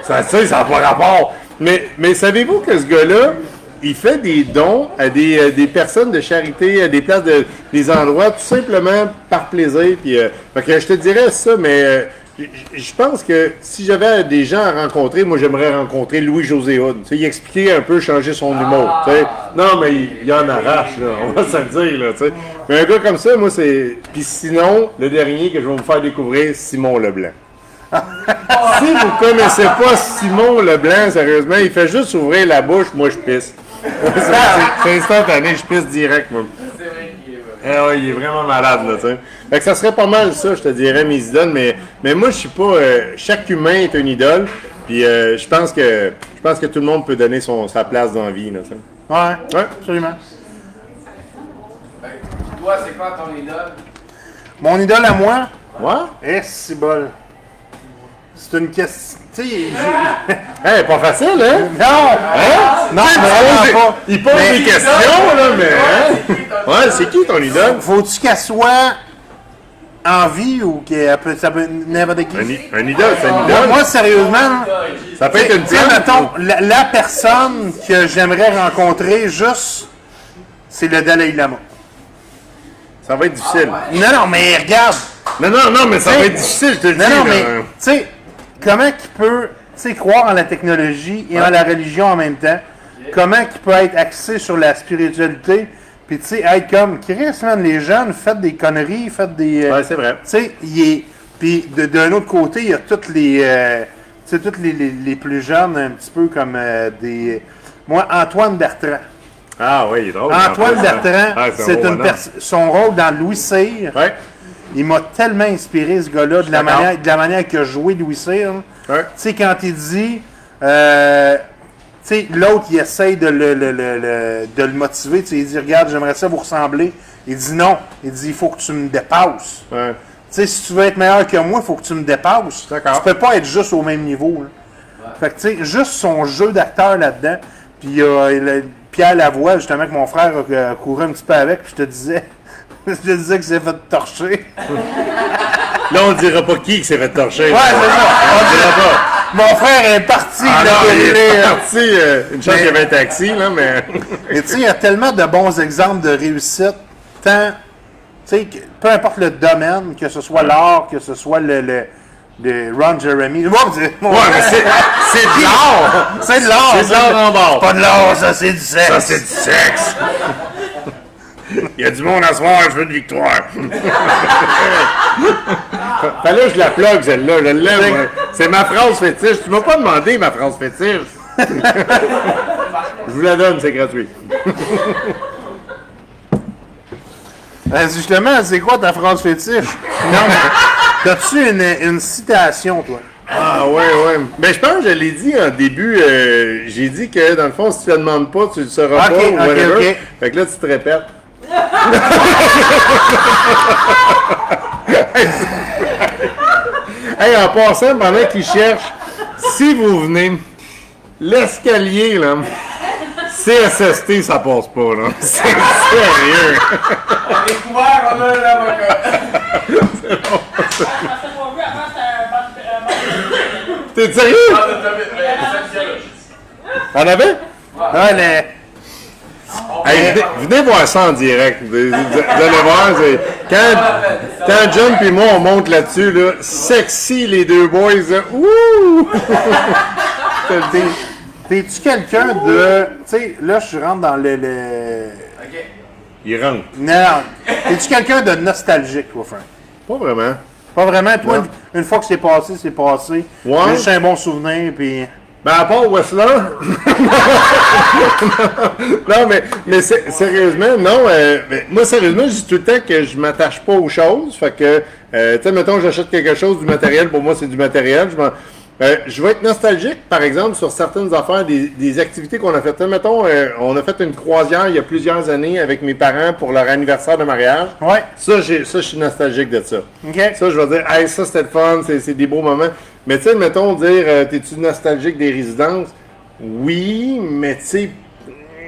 Ça, ça, ça n'a pas rapport. Mais, mais savez-vous que ce gars-là, il fait des dons à des, euh, des personnes de charité, à des places, de, des endroits, tout simplement par plaisir. Puis, euh, fait que je te dirais ça, mais euh, je pense que si j'avais des gens à rencontrer, moi j'aimerais rencontrer Louis-José Hood. Il expliquer un peu, changer son humour. Non, mais il, il en arrache, on va se le dire. Là. Mais un gars comme ça, moi, c'est... Puis sinon, le dernier que je vais vous faire découvrir, Simon Leblanc. [laughs] Si vous connaissez pas Simon Leblanc, sérieusement, il fait juste ouvrir la bouche, moi je pisse. [laughs] C'est instantané, je pisse direct, moi. C'est vrai qu'il est vrai. Eh ouais, il est vraiment malade, là, tu sais. Fait que ça serait pas mal ça, je te dirais, mes idoles, mais, mais moi, je suis pas... euh, chaque humain est une idole, puis euh, je pense que je pense que tout le monde peut donner son, sa place dans la vie, là, tu sais. Ouais, Ouais. absolument. Toi, c'est quoi ton idole? Mon idole à moi, Ouais? eh, c'est bol. C'est une question. Tu sais, Eh, [laughs] pas facile, hein? Non! Hein? Non, pose- pas. Il pose Mais- des questions, là, mais... hein? Ouais, c'est qui ton idole? Faut-tu qu'elle soit en vie ou qu'elle peut, ça peut n'importe qui? Un, un idole, c'est un Moi, idole. moi, sérieusement, ça peut être une plante. mettons, la, la personne que j'aimerais rencontrer juste, c'est le Dalai Lama. Ça va être difficile. Non, non, mais regarde. Non, non, non, mais ça va être difficile, je te le dis. Non, non, mais, tu sais, comment qu'il peut, croire en la technologie et en la religion en même temps? Comment qu'il peut être axé sur la spiritualité? Puis, tu sais, être comme, Chris, man, les jeunes, faites des conneries, faites des... euh, Ouais, c'est vrai. Tu sais, il est. Puis d'un autre côté, il y a toutes les. euh, tu sais, toutes les, les, les plus jeunes, un petit peu comme euh, des. Moi, Antoine Bertrand. Ah oui, il est drôle. Antoine en Bertrand, hein. Ah, c'est une bonhomme. pers- son rôle dans Louis Cyr. Ouais, Il m'a tellement inspiré, ce gars-là, de la manière, de la manière qu'il a joué Louis Cyr. Tu sais, quand il dit. euh, tu sais, l'autre, il essaye de le, le- le- le- de le motiver. Tu sais, il dit Regarde, j'aimerais ça vous ressembler. Il dit non. Il dit Il faut que tu me dépasses. ouais. Tu sais, si tu veux être meilleur que moi, il faut que tu me dépasses. Tu peux pas être juste au même niveau. là. Fait que, tu sais, juste son jeu d'acteur là-dedans. Puis il y a le- Pierre Lavoie, justement, que mon frère a, a couru un petit peu avec. Puis je te disais, [laughs] je te disais qu'il s'est fait torcher. Là, on dira pas qui qui s'est fait torcher. Ouais, c'est ça. On dira pas. Mon frère est parti. Ah non, il est hein. parti. euh, une chance Mais- qu'il y avait un taxi, là, mais... [laughs] Et tu sais, il y a tellement de bons exemples de réussite, tant, tu sais, que- peu importe le domaine, que ce soit l'art, que ce soit le, le, le Ron Jeremy. Ouais, c'est Ouais, mais c'est, c'est de l'art! c'est de l'art. C'est de l'art en bord. Pas de l'art, ça, c'est du sexe. Ça, c'est du sexe! [laughs] Il y a du monde à soir, je veux de victoire. [laughs] Fallait que je la plug, celle-là, je l'aime. C'est ma phrase fétiche. Tu m'as pas demandé ma phrase fétiche. je vous la donne, c'est gratuit. Euh, justement, c'est quoi ta phrase fétiche? Non, mais t'as-tu une, une citation, toi? Ah ouais, ouais. Mais je pense que je l'ai dit en début. euh, j'ai dit que dans le fond, si tu ne demandes pas, tu ne le sauras pas. ou whatever. ok. Fait que là, tu te répètes. Hey, en passant, pendant qu'ils cherchent, si vous venez, l'escalier, là, CSST, ça passe pas, là. [laughs] C'est sérieux. On est couvert, on a. T'es sérieux? Avait? Hey, venez, venez voir ça en direct. Vous, allez voir, c'est- quand, quand John et moi on monte là-dessus, là, sexy les deux boys, là, ouh! [laughs] T'es- T'es-tu quelqu'un de. Tu sais, là, je rentre dans le. le- Ok. Il rentre. Non. T'es-tu quelqu'un de nostalgique, toi, Frank? Pas vraiment. Pas vraiment, toi, Non. une, une fois que c'est passé, c'est passé. Ouais. J'ai juste un bon souvenir, puis. Ben, à part Whistler. [laughs] non, mais, mais sé- sérieusement, non. euh, mais moi, sérieusement, je dis tout le temps que je m'attache pas aux choses. Fait que, euh, tu sais, mettons, j'achète quelque chose, du matériel, pour moi, c'est du matériel. Je, euh, je vais être nostalgique, par exemple, sur certaines affaires, des, des activités qu'on a faites. Mettons, euh, on a fait une croisière il y a plusieurs années avec mes parents pour leur anniversaire de mariage. Ouais. Ça, j'ai, ça, je suis nostalgique de ça. OK. Ça, je vais dire, hey, ça c'était le fun, c'est, des beaux moments. Mais tu sais, mettons, dire, euh, t'es-tu nostalgique des résidences? Oui, mais tu sais,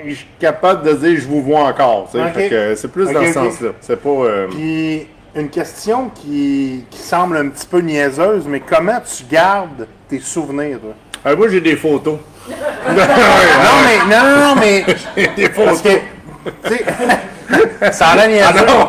je suis capable de dire, je vous vois encore. c'est plus dans ce sens-là. C'est pas. Puis, une question qui, qui semble un petit peu niaiseuse, mais comment tu gardes tes souvenirs, ah, moi, j'ai des photos. [laughs] [laughs] Non, mais, non, non, non, mais. [laughs] des Parce photos. que. Tu sais, ça a l'air Ah niaiseux. non.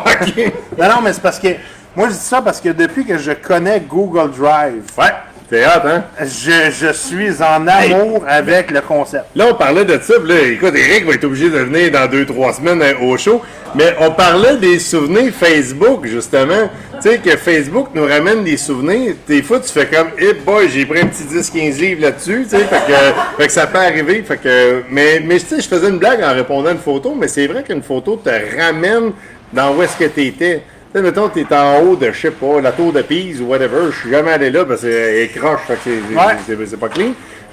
Non, non, mais c'est parce que. Moi, je dis ça parce que depuis que je connais Google Drive, Ouais, c'est hot, hein? je, je suis en amour avec le concept. Là, on parlait de ça, puis là, écoute, Eric va être obligé de venir dans deux, trois semaines euh, au show. Mais on parlait des souvenirs Facebook, justement. Tu sais, que Facebook nous ramène des souvenirs. Des fois, tu fais comme, eh boy, j'ai pris un petit 10-15 livres là-dessus, tu sais, fait que, [laughs] fait que ça peut arriver. Fait que, mais, mais tu sais, je faisais une blague en répondant à une photo, mais c'est vrai qu'une photo te ramène dans où est-ce que tu étais. Tu sais, mettons, tu es en haut de, je sais pas, la tour de Pise ou whatever. Je suis jamais allé là parce qu'elle est croche, fait que c'est pas clean.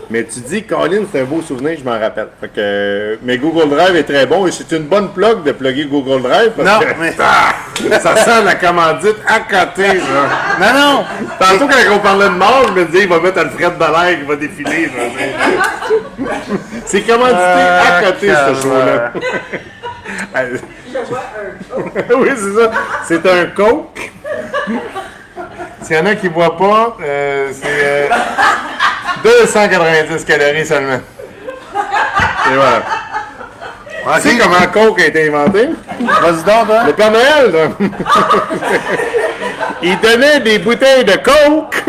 Mais tu dis, Colin, c'est un beau souvenir, je m'en rappelle. Fait que, euh, mais Google Drive est très bon et c'est une bonne plug de plugger Google Drive parce Non, que mais- Ah! [laughs] ça sent la commandite à côté. Là. Non, non! Tantôt, quand on parlait de mort, je me disais, il va mettre Alfred Dallaire qui va défiler. [laughs] C'est commandité Ah, à côté, ce show-là. Oui, c'est ça. C'est un coke. S'il y en a qui ne voient pas, euh, c'est euh, 290 calories seulement. Et voilà. Tu sais comment coke a été inventé? Vas-y donc, toi. Le Père Noël, là. il donnait des bouteilles de coke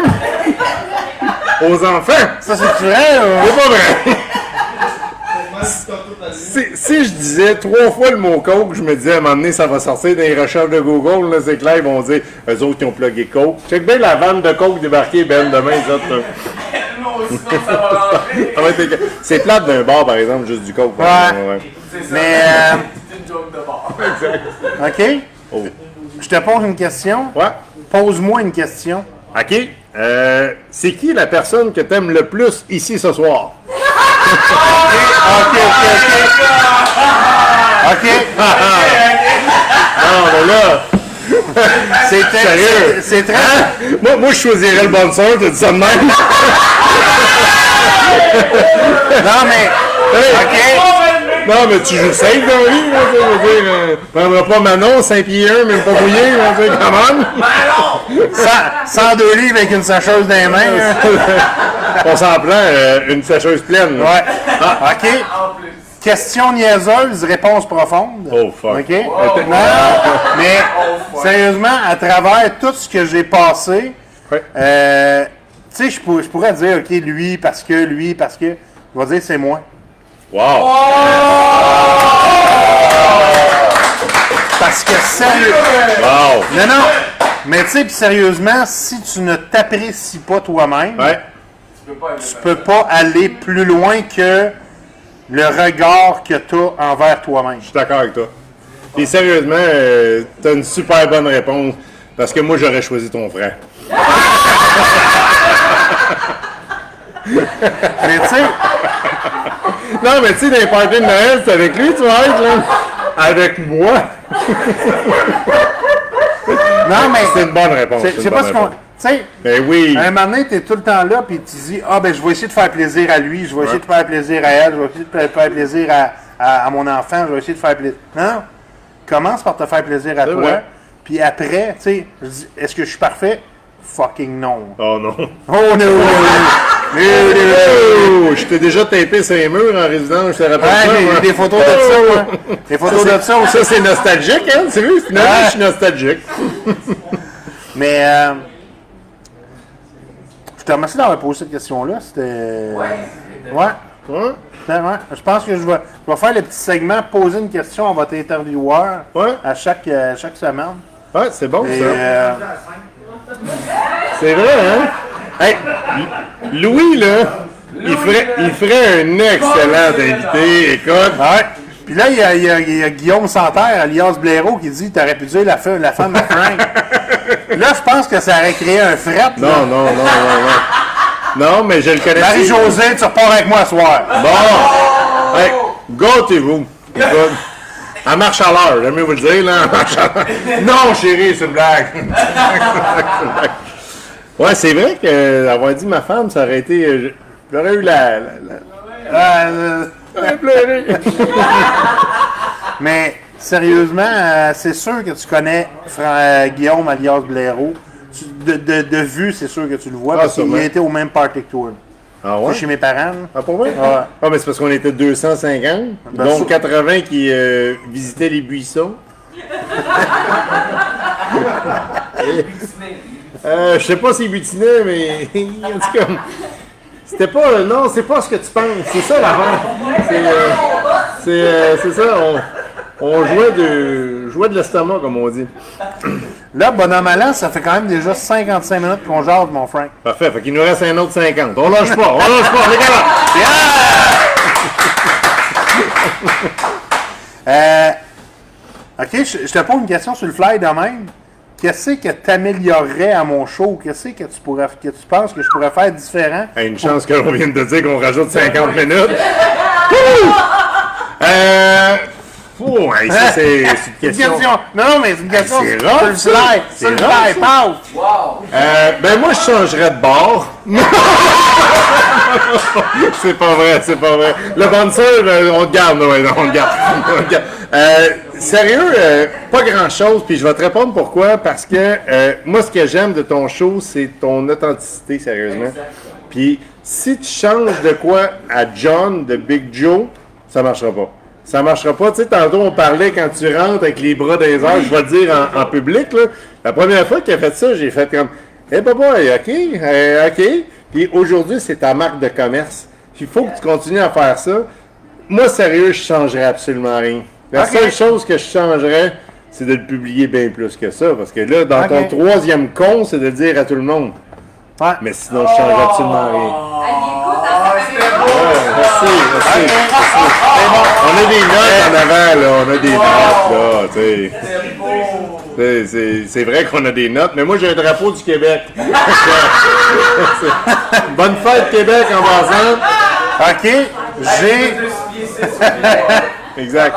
aux enfants. Ça, c'est vrai, ou- C'est pas vrai. Si, si je disais trois fois le mot coke, je me disais à un moment donné, ça va sortir dans les recherches de Google, là, c'est clair, ils vont dire, eux autres qui ont plugué coke. Check bien la vanne de coke débarquée, Ben, demain, les autres. C'est plate d'un bar, par exemple, juste du coke. Ouais. C'est ça. Mais, euh, [laughs] C'est une joke de bord. [laughs] OK? Oh. Je te pose une question. Ouais. Pose-moi une question. OK. Euh, c'est qui la personne que t'aimes le plus ici ce soir? [laughs] ok, ok, ok. Ok. [laughs] non, mais là. C'est [laughs] Sérieux? C'est très. Hein? Moi, moi, je choisirais le bon sens, t'as dit ça de même. non, mais. Ok. Non, mais tu joues safe dans la vie, je veux dire. Euh, pas Manon, Saint-Pierre, même pas Bouillé, je veux dire, come 102 livres avec une sacheuse dans les hein. [laughs] On s'en prend euh, une sécheuse pleine. Ouais. Ah, OK. Question niaiseuse, réponse profonde. Oh, fuck. OK? Mais sérieusement, à travers tout ce que j'ai passé, euh, tu sais, je pourrais dire, OK, lui, parce que, lui, parce que. Je vais dire, c'est moi. Wow. Oh! Parce que sérieux. Wow. Non, non, mais tu sais, puis sérieusement, si tu ne t'apprécies pas toi-même, Ouais. Tu peux pas tu peux pas aller plus loin que le regard que tu as envers toi-même. Je suis d'accord avec toi. Et sérieusement, euh, t'as une super bonne réponse. Parce que moi, j'aurais choisi ton frère. Mais tu sais, Non, mais tu sais, dans les parties de Noël, c'est avec lui, tu vas être, là. Avec moi. Non, mais C'est une bonne réponse. c'est pas ce qu'on. Tu sais, Ben oui. à un moment donné, tu es tout le temps là, puis tu dis Ah, ben, je vais essayer de faire plaisir à lui, je vais essayer de faire plaisir à elle, je vais essayer de faire- plaisir à, à- à mon enfant, je vais essayer de faire plaisir. Non, commence par te faire plaisir à toi, vrai. puis après, tu sais, je dis, est-ce que je suis parfait? Fucking non. Oh non. Oh no! [laughs] je t'ai déjà tapé sur les murs en résidence, je te rappelle Ouais, ça, moi. j'ai des photos de ça, moi. Des photos de ça aussi. [laughs] Ça, c'est nostalgique, hein? C'est vrai, finalement, Ouais. je suis nostalgique. [laughs] Mais, euh, je te remercie d'avoir posé cette question-là. C'était. Ouais. Ouais? Ben, ouais. Je pense que je vais, je vais faire le petit segment poser une question à votre intervieweur Ouais. à chaque, euh, chaque semaine. Ouais, c'est bon, Et, ça. euh, C'est vrai, hein? Hey, Louis, là, il ferait, il ferait un excellent invité, écoute. ouais. Puis là, il y, a, il y a- il y a Guillaume Santerre, alias Blaireau, qui dit T'aurais pu dire la, fe- la femme de Frank. [laughs] là, je pense que ça aurait créé un fret. Non, non, non, non, non. Non, mais je le connais. Marie-Josée, tu repars avec moi ce soir. Bon! Hey, gâtez-vous. Elle marche à l'heure, j'aime mieux vous le dire, là. Elle marche à l'heure. Non, chérie, c'est une blague. C'est une blague. [laughs] Ouais, c'est vrai que avoir dit ma femme, ça aurait été. euh, J'aurais eu la. la, la- Euh, J'aurais pleuré. Mais sérieusement, euh, c'est sûr que tu connais Fran- euh, Guillaume alias Blaireau. Tu- de, de, de vue, c'est sûr que tu le vois Ah, parce qu'il été au même party que toi. Ah ouais? Chez mes parents. là. Ah, pour vrai? Ah, mais c'est parce qu'on était 250, Ben, dont ça- 80 qui euh, visitaient les buissons. Euh, je sais pas s'ils butinaient, mais [laughs] en tout cas, c'était pas. euh, non, c'est pas ce que tu penses. C'est ça l'avant. C'est euh, c'est, euh, c'est ça. On, on jouait de jouait de l'estomac, comme on dit. [coughs] Là, bonhomme à ça fait quand même déjà 55 minutes qu'on jase, mon Frank. Parfait. Fait qu'il nous reste un autre 50. On lâche pas. On lâche pas. Les [laughs] gars. Euh, OK, je, je te pose une question sur le fly de même. Qu'est-ce que tu améliorerais à mon show? Qu'est-ce que tu pourrais que tu penses que je pourrais faire différent? Hey, une chance que l'on vienne de dire qu'on rajoute 50 minutes. [laughs] euh. Hey, ça, c'est c'est une question. Non, non, mais c'est une question c'est fly. C'est Sur le fly. Wow! Euh, ben moi je changerais de bord. [laughs] c'est pas vrai, c'est pas vrai. Le bouncer, euh, on le garde, ouais, on le garde. On le garde. Euh, sérieux, euh, pas grand chose, puis je vais te répondre pourquoi. Parce que euh, moi ce que j'aime de ton show, c'est ton authenticité, sérieusement. Puis si tu changes de quoi à John de Big Joe, ça marchera pas. Ça marchera pas. Tu sais, tantôt on parlait quand tu rentres avec les bras les airs, je vais le dire en, en public, là. La première fois qu'il a fait ça, j'ai fait comme Eh papa, ok, euh, ok. Puis aujourd'hui, c'est ta marque de commerce. Il faut que tu continues à faire ça. Moi, sérieux, je changerais absolument rien. La seule chose que je changerais, c'est de le publier bien plus que ça. Parce que là, dans ton troisième con, c'est de le dire à tout le monde. Ouais. Mais sinon, je changerais absolument rien. Merci, merci, merci. On a des notes en avant, là. On a des notes, là. tu sais. C'est vrai qu'on a des notes, mais moi, j'ai un drapeau du Québec. [laughs] Bonne fête, Québec, en passant. OK, j'ai... [laughs] Exact.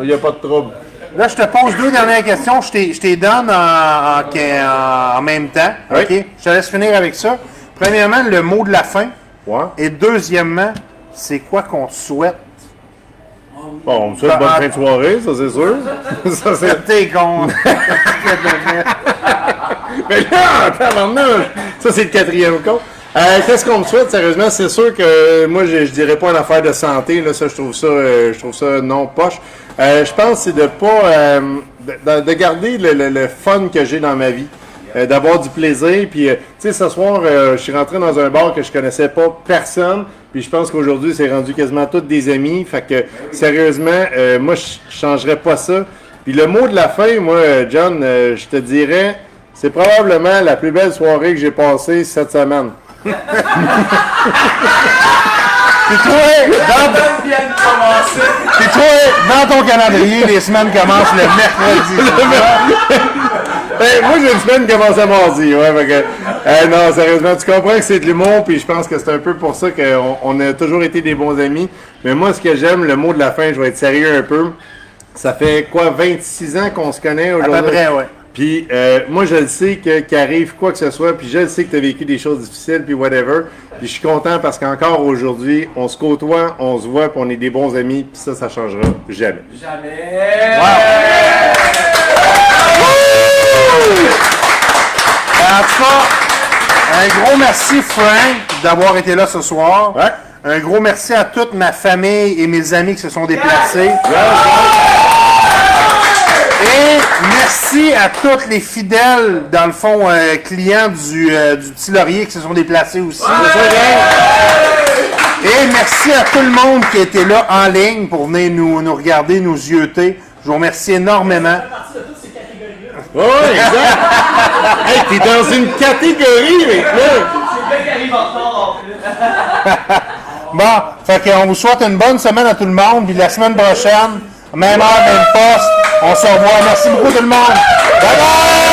Il n'y a pas de trouble. Là, je te pose deux dernières questions. Je t'ai- donne en, en, en- en même temps. Oui. OK? Je te laisse finir avec ça. Premièrement, le mot de la fin. Ouais. Et deuxièmement, c'est quoi qu'on te souhaite? Bon, on me souhaite bonne fin de soirée, ça, c'est sûr. [laughs] ça, c'est... T'es con. [laughs] Mais là, ça c'est le quatrième con. Euh, Qu'est-ce qu'on me souhaite sérieusement? C'est sûr que moi je, dirais pas une affaire de santé là, ça je trouve ça, euh, je trouve ça non poche. Euh, je pense c'est de pas euh, de, de garder le, fun que j'ai dans ma vie, euh, d'avoir du plaisir. Puis euh, tu sais ce soir euh, je suis rentré dans un bar que je connaissais pas personne. Puis je pense qu'aujourd'hui c'est rendu quasiment tous des amis. Fait que sérieusement euh, moi je changerais pas ça. Puis le mot de la fin, moi euh, John, euh, je te dirais c'est probablement la plus belle soirée que j'ai passée cette semaine. Puis toi, dans, puis toi, ton calendrier, les semaines commencent le mercredi. Ben, [laughs] moi, j'ai une semaine qui commence à mardi, ouais, fait que, euh, non, sérieusement, tu comprends que c'est de l'humour, puis je pense que c'est un peu pour ça qu'on on a toujours été des bons amis. Mais moi, ce que j'aime, le mot de la fin, je vais être sérieux un peu. Ça fait quoi, 26 ans qu'on se connaît À aujourd'hui? peu près, ouais. Puis euh, moi, je le sais que qu'arrive quoi que ce soit, puis je le sais que tu as vécu des choses difficiles, puis whatever. Puis je suis content parce qu'encore aujourd'hui, on se côtoie, on se voit, puis on est des bons amis, puis ça, ça changera jamais. Jamais! Cas, un gros merci, Frank, d'avoir été là ce soir. Ouais. Un gros merci à toute ma famille et mes amis qui se sont déplacés. Et merci à tous les fidèles, dans le fond, euh, clients du, euh, du petit laurier qui se sont déplacés aussi. Et merci à tout le monde qui était là en ligne pour venir nous, nous regarder, nous yeuter. Je vous remercie énormément. Ouais, exact. [laughs] hey, t'es dans une catégorie maintenant. C'est bien qu'il arrive en retard en plus. Bon, fait qu'on vous souhaite une bonne semaine à tout le monde. Puis la semaine prochaine, même heure, même poste, on se revoit. Merci beaucoup tout le monde. Bye bye!